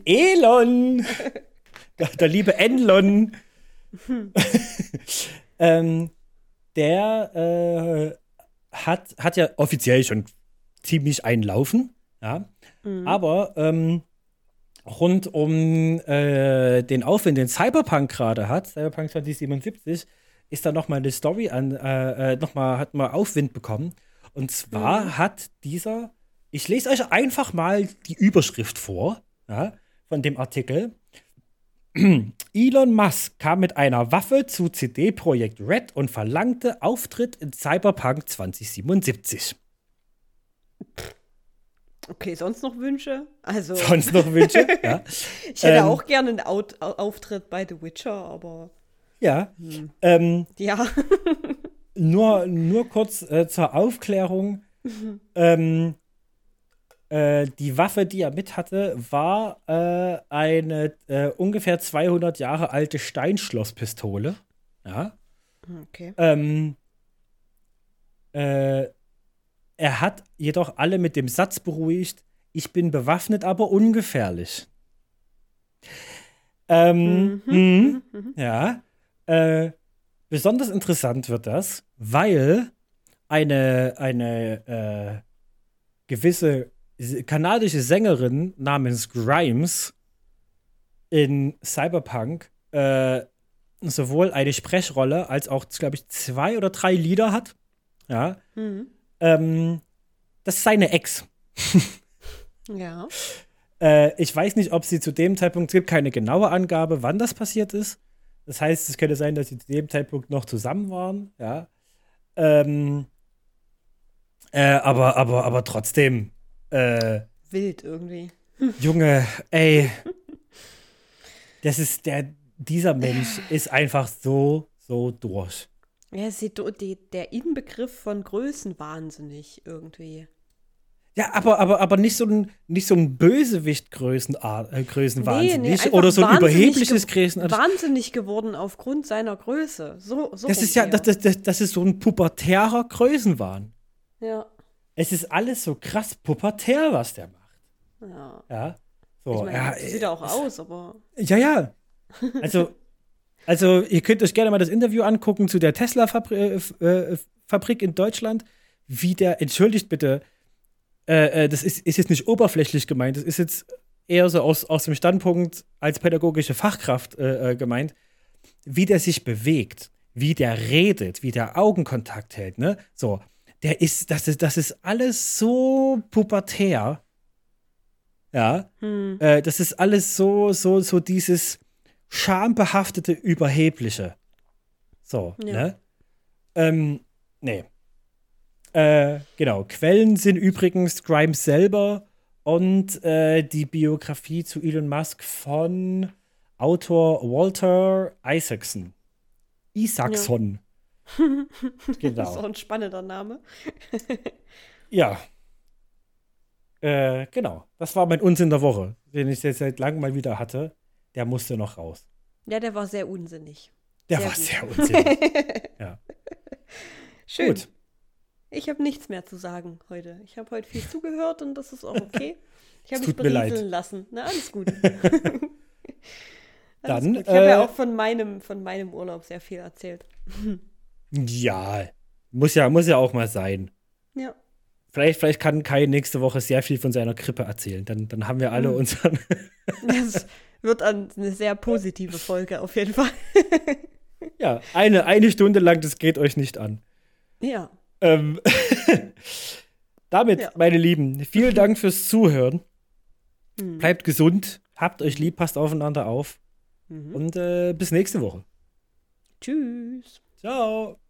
Elon, der, der liebe Enlon, ähm, der äh, hat, hat ja offiziell schon ziemlich einlaufen, ja. Mhm. Aber ähm, rund um äh, den Aufwind, den Cyberpunk gerade hat, Cyberpunk 2077, ist da nochmal eine Story an, äh, äh, nochmal, hat mal Aufwind bekommen. Und zwar Mhm. hat dieser, ich lese euch einfach mal die Überschrift vor, ja, von dem Artikel. Elon Musk kam mit einer Waffe zu CD Projekt Red und verlangte Auftritt in Cyberpunk 2077. Okay, sonst noch Wünsche? Also, Sonst noch Wünsche? ja. ich hätte ähm, auch gerne einen Out Au- Auftritt bei The Witcher, aber Ja. Ähm, ja. nur, nur kurz äh, zur Aufklärung. ähm, äh, die Waffe, die er mit hatte, war äh, eine äh, ungefähr 200 Jahre alte Steinschlosspistole. Ja. Okay. Ähm, äh, er hat jedoch alle mit dem Satz beruhigt: Ich bin bewaffnet, aber ungefährlich. Ähm, Mhm. mh, ja. Äh, besonders interessant wird das, weil eine, eine äh, gewisse kanadische Sängerin namens Grimes in Cyberpunk äh, sowohl eine Sprechrolle als auch, glaube ich, zwei oder drei Lieder hat. Ja. Mhm. Ähm, das ist seine Ex. Ja. Äh, ich weiß nicht, ob sie zu dem Zeitpunkt, es gibt keine genaue Angabe, wann das passiert ist. Das heißt, es könnte sein, dass sie zu dem Zeitpunkt noch zusammen waren, ja. Ähm, äh, aber, aber, aber trotzdem, äh, Wild irgendwie. Junge, ey, das ist der, dieser Mensch ist einfach so, so durch. Ja, sieht do- die, der Inbegriff von Größenwahnsinnig irgendwie. Ja, aber, aber, aber nicht so ein, nicht so ein Bösewicht-Größenwahnsinn, äh, Größenwahnsinn nee, einfach oder so ein wahnsinnig überhebliches ge- Größen. Wahnsinnig geworden aufgrund seiner Größe. So, so Das ist ja, das, das, das ist so ein pubertärer Größenwahn. ja. Es ist alles so krass pubertär, was der macht. Ja. Ja. So, Ich meine, ja, sieht er auch es- aus, aber. Ja, ja. Also, also, ihr könnt euch gerne mal das Interview angucken zu der Tesla-Fabrik äh, äh, Fabrik in Deutschland. Wie der, entschuldigt bitte, äh, äh, das ist, ist jetzt nicht oberflächlich gemeint, das ist jetzt eher so aus, aus dem Standpunkt als pädagogische Fachkraft äh, gemeint, wie der sich bewegt, wie der redet, wie der Augenkontakt hält, ne? So, der ist, das ist, das ist alles so pubertär. Ja. Hm. Äh, das ist alles so, so, so dieses schambehaftete, überhebliche. So, Ja. ne? Ähm, nee. Äh, genau. Quellen sind übrigens Grimes selber und äh, die Biografie zu Elon Musk von Autor Walter Isaacson. Isaacson. Das ist Genau. auch ein spannender Name. Ja. Äh, genau. Das war mein Unsinn der Woche, den ich jetzt seit langem mal wieder hatte. Der musste noch raus. Ja, der war sehr unsinnig. Der Sehr war gut. sehr unsinnig. ja. Schön. Gut. Ich habe nichts mehr zu sagen heute. Ich habe heute viel zugehört und das ist auch okay. Ich habe mich berieseln lassen. Na, alles gut. Dann, ich habe ja äh, auch von meinem, von meinem Urlaub sehr viel erzählt. Ja, muss ja, muss ja auch mal sein. Ja. Vielleicht, vielleicht kann Kai nächste Woche sehr viel von seiner Krippe erzählen. Dann, dann haben wir alle Mhm. unseren. Das wird eine sehr positive Folge auf jeden Fall. ja, eine, eine Stunde lang, das geht euch nicht an. Ja. Ähm, damit, Ja. meine Lieben, vielen Dank fürs Zuhören. Mhm. Bleibt gesund, habt euch lieb, passt aufeinander auf Mhm. und äh, bis nächste Woche. Tschüss. Ciao.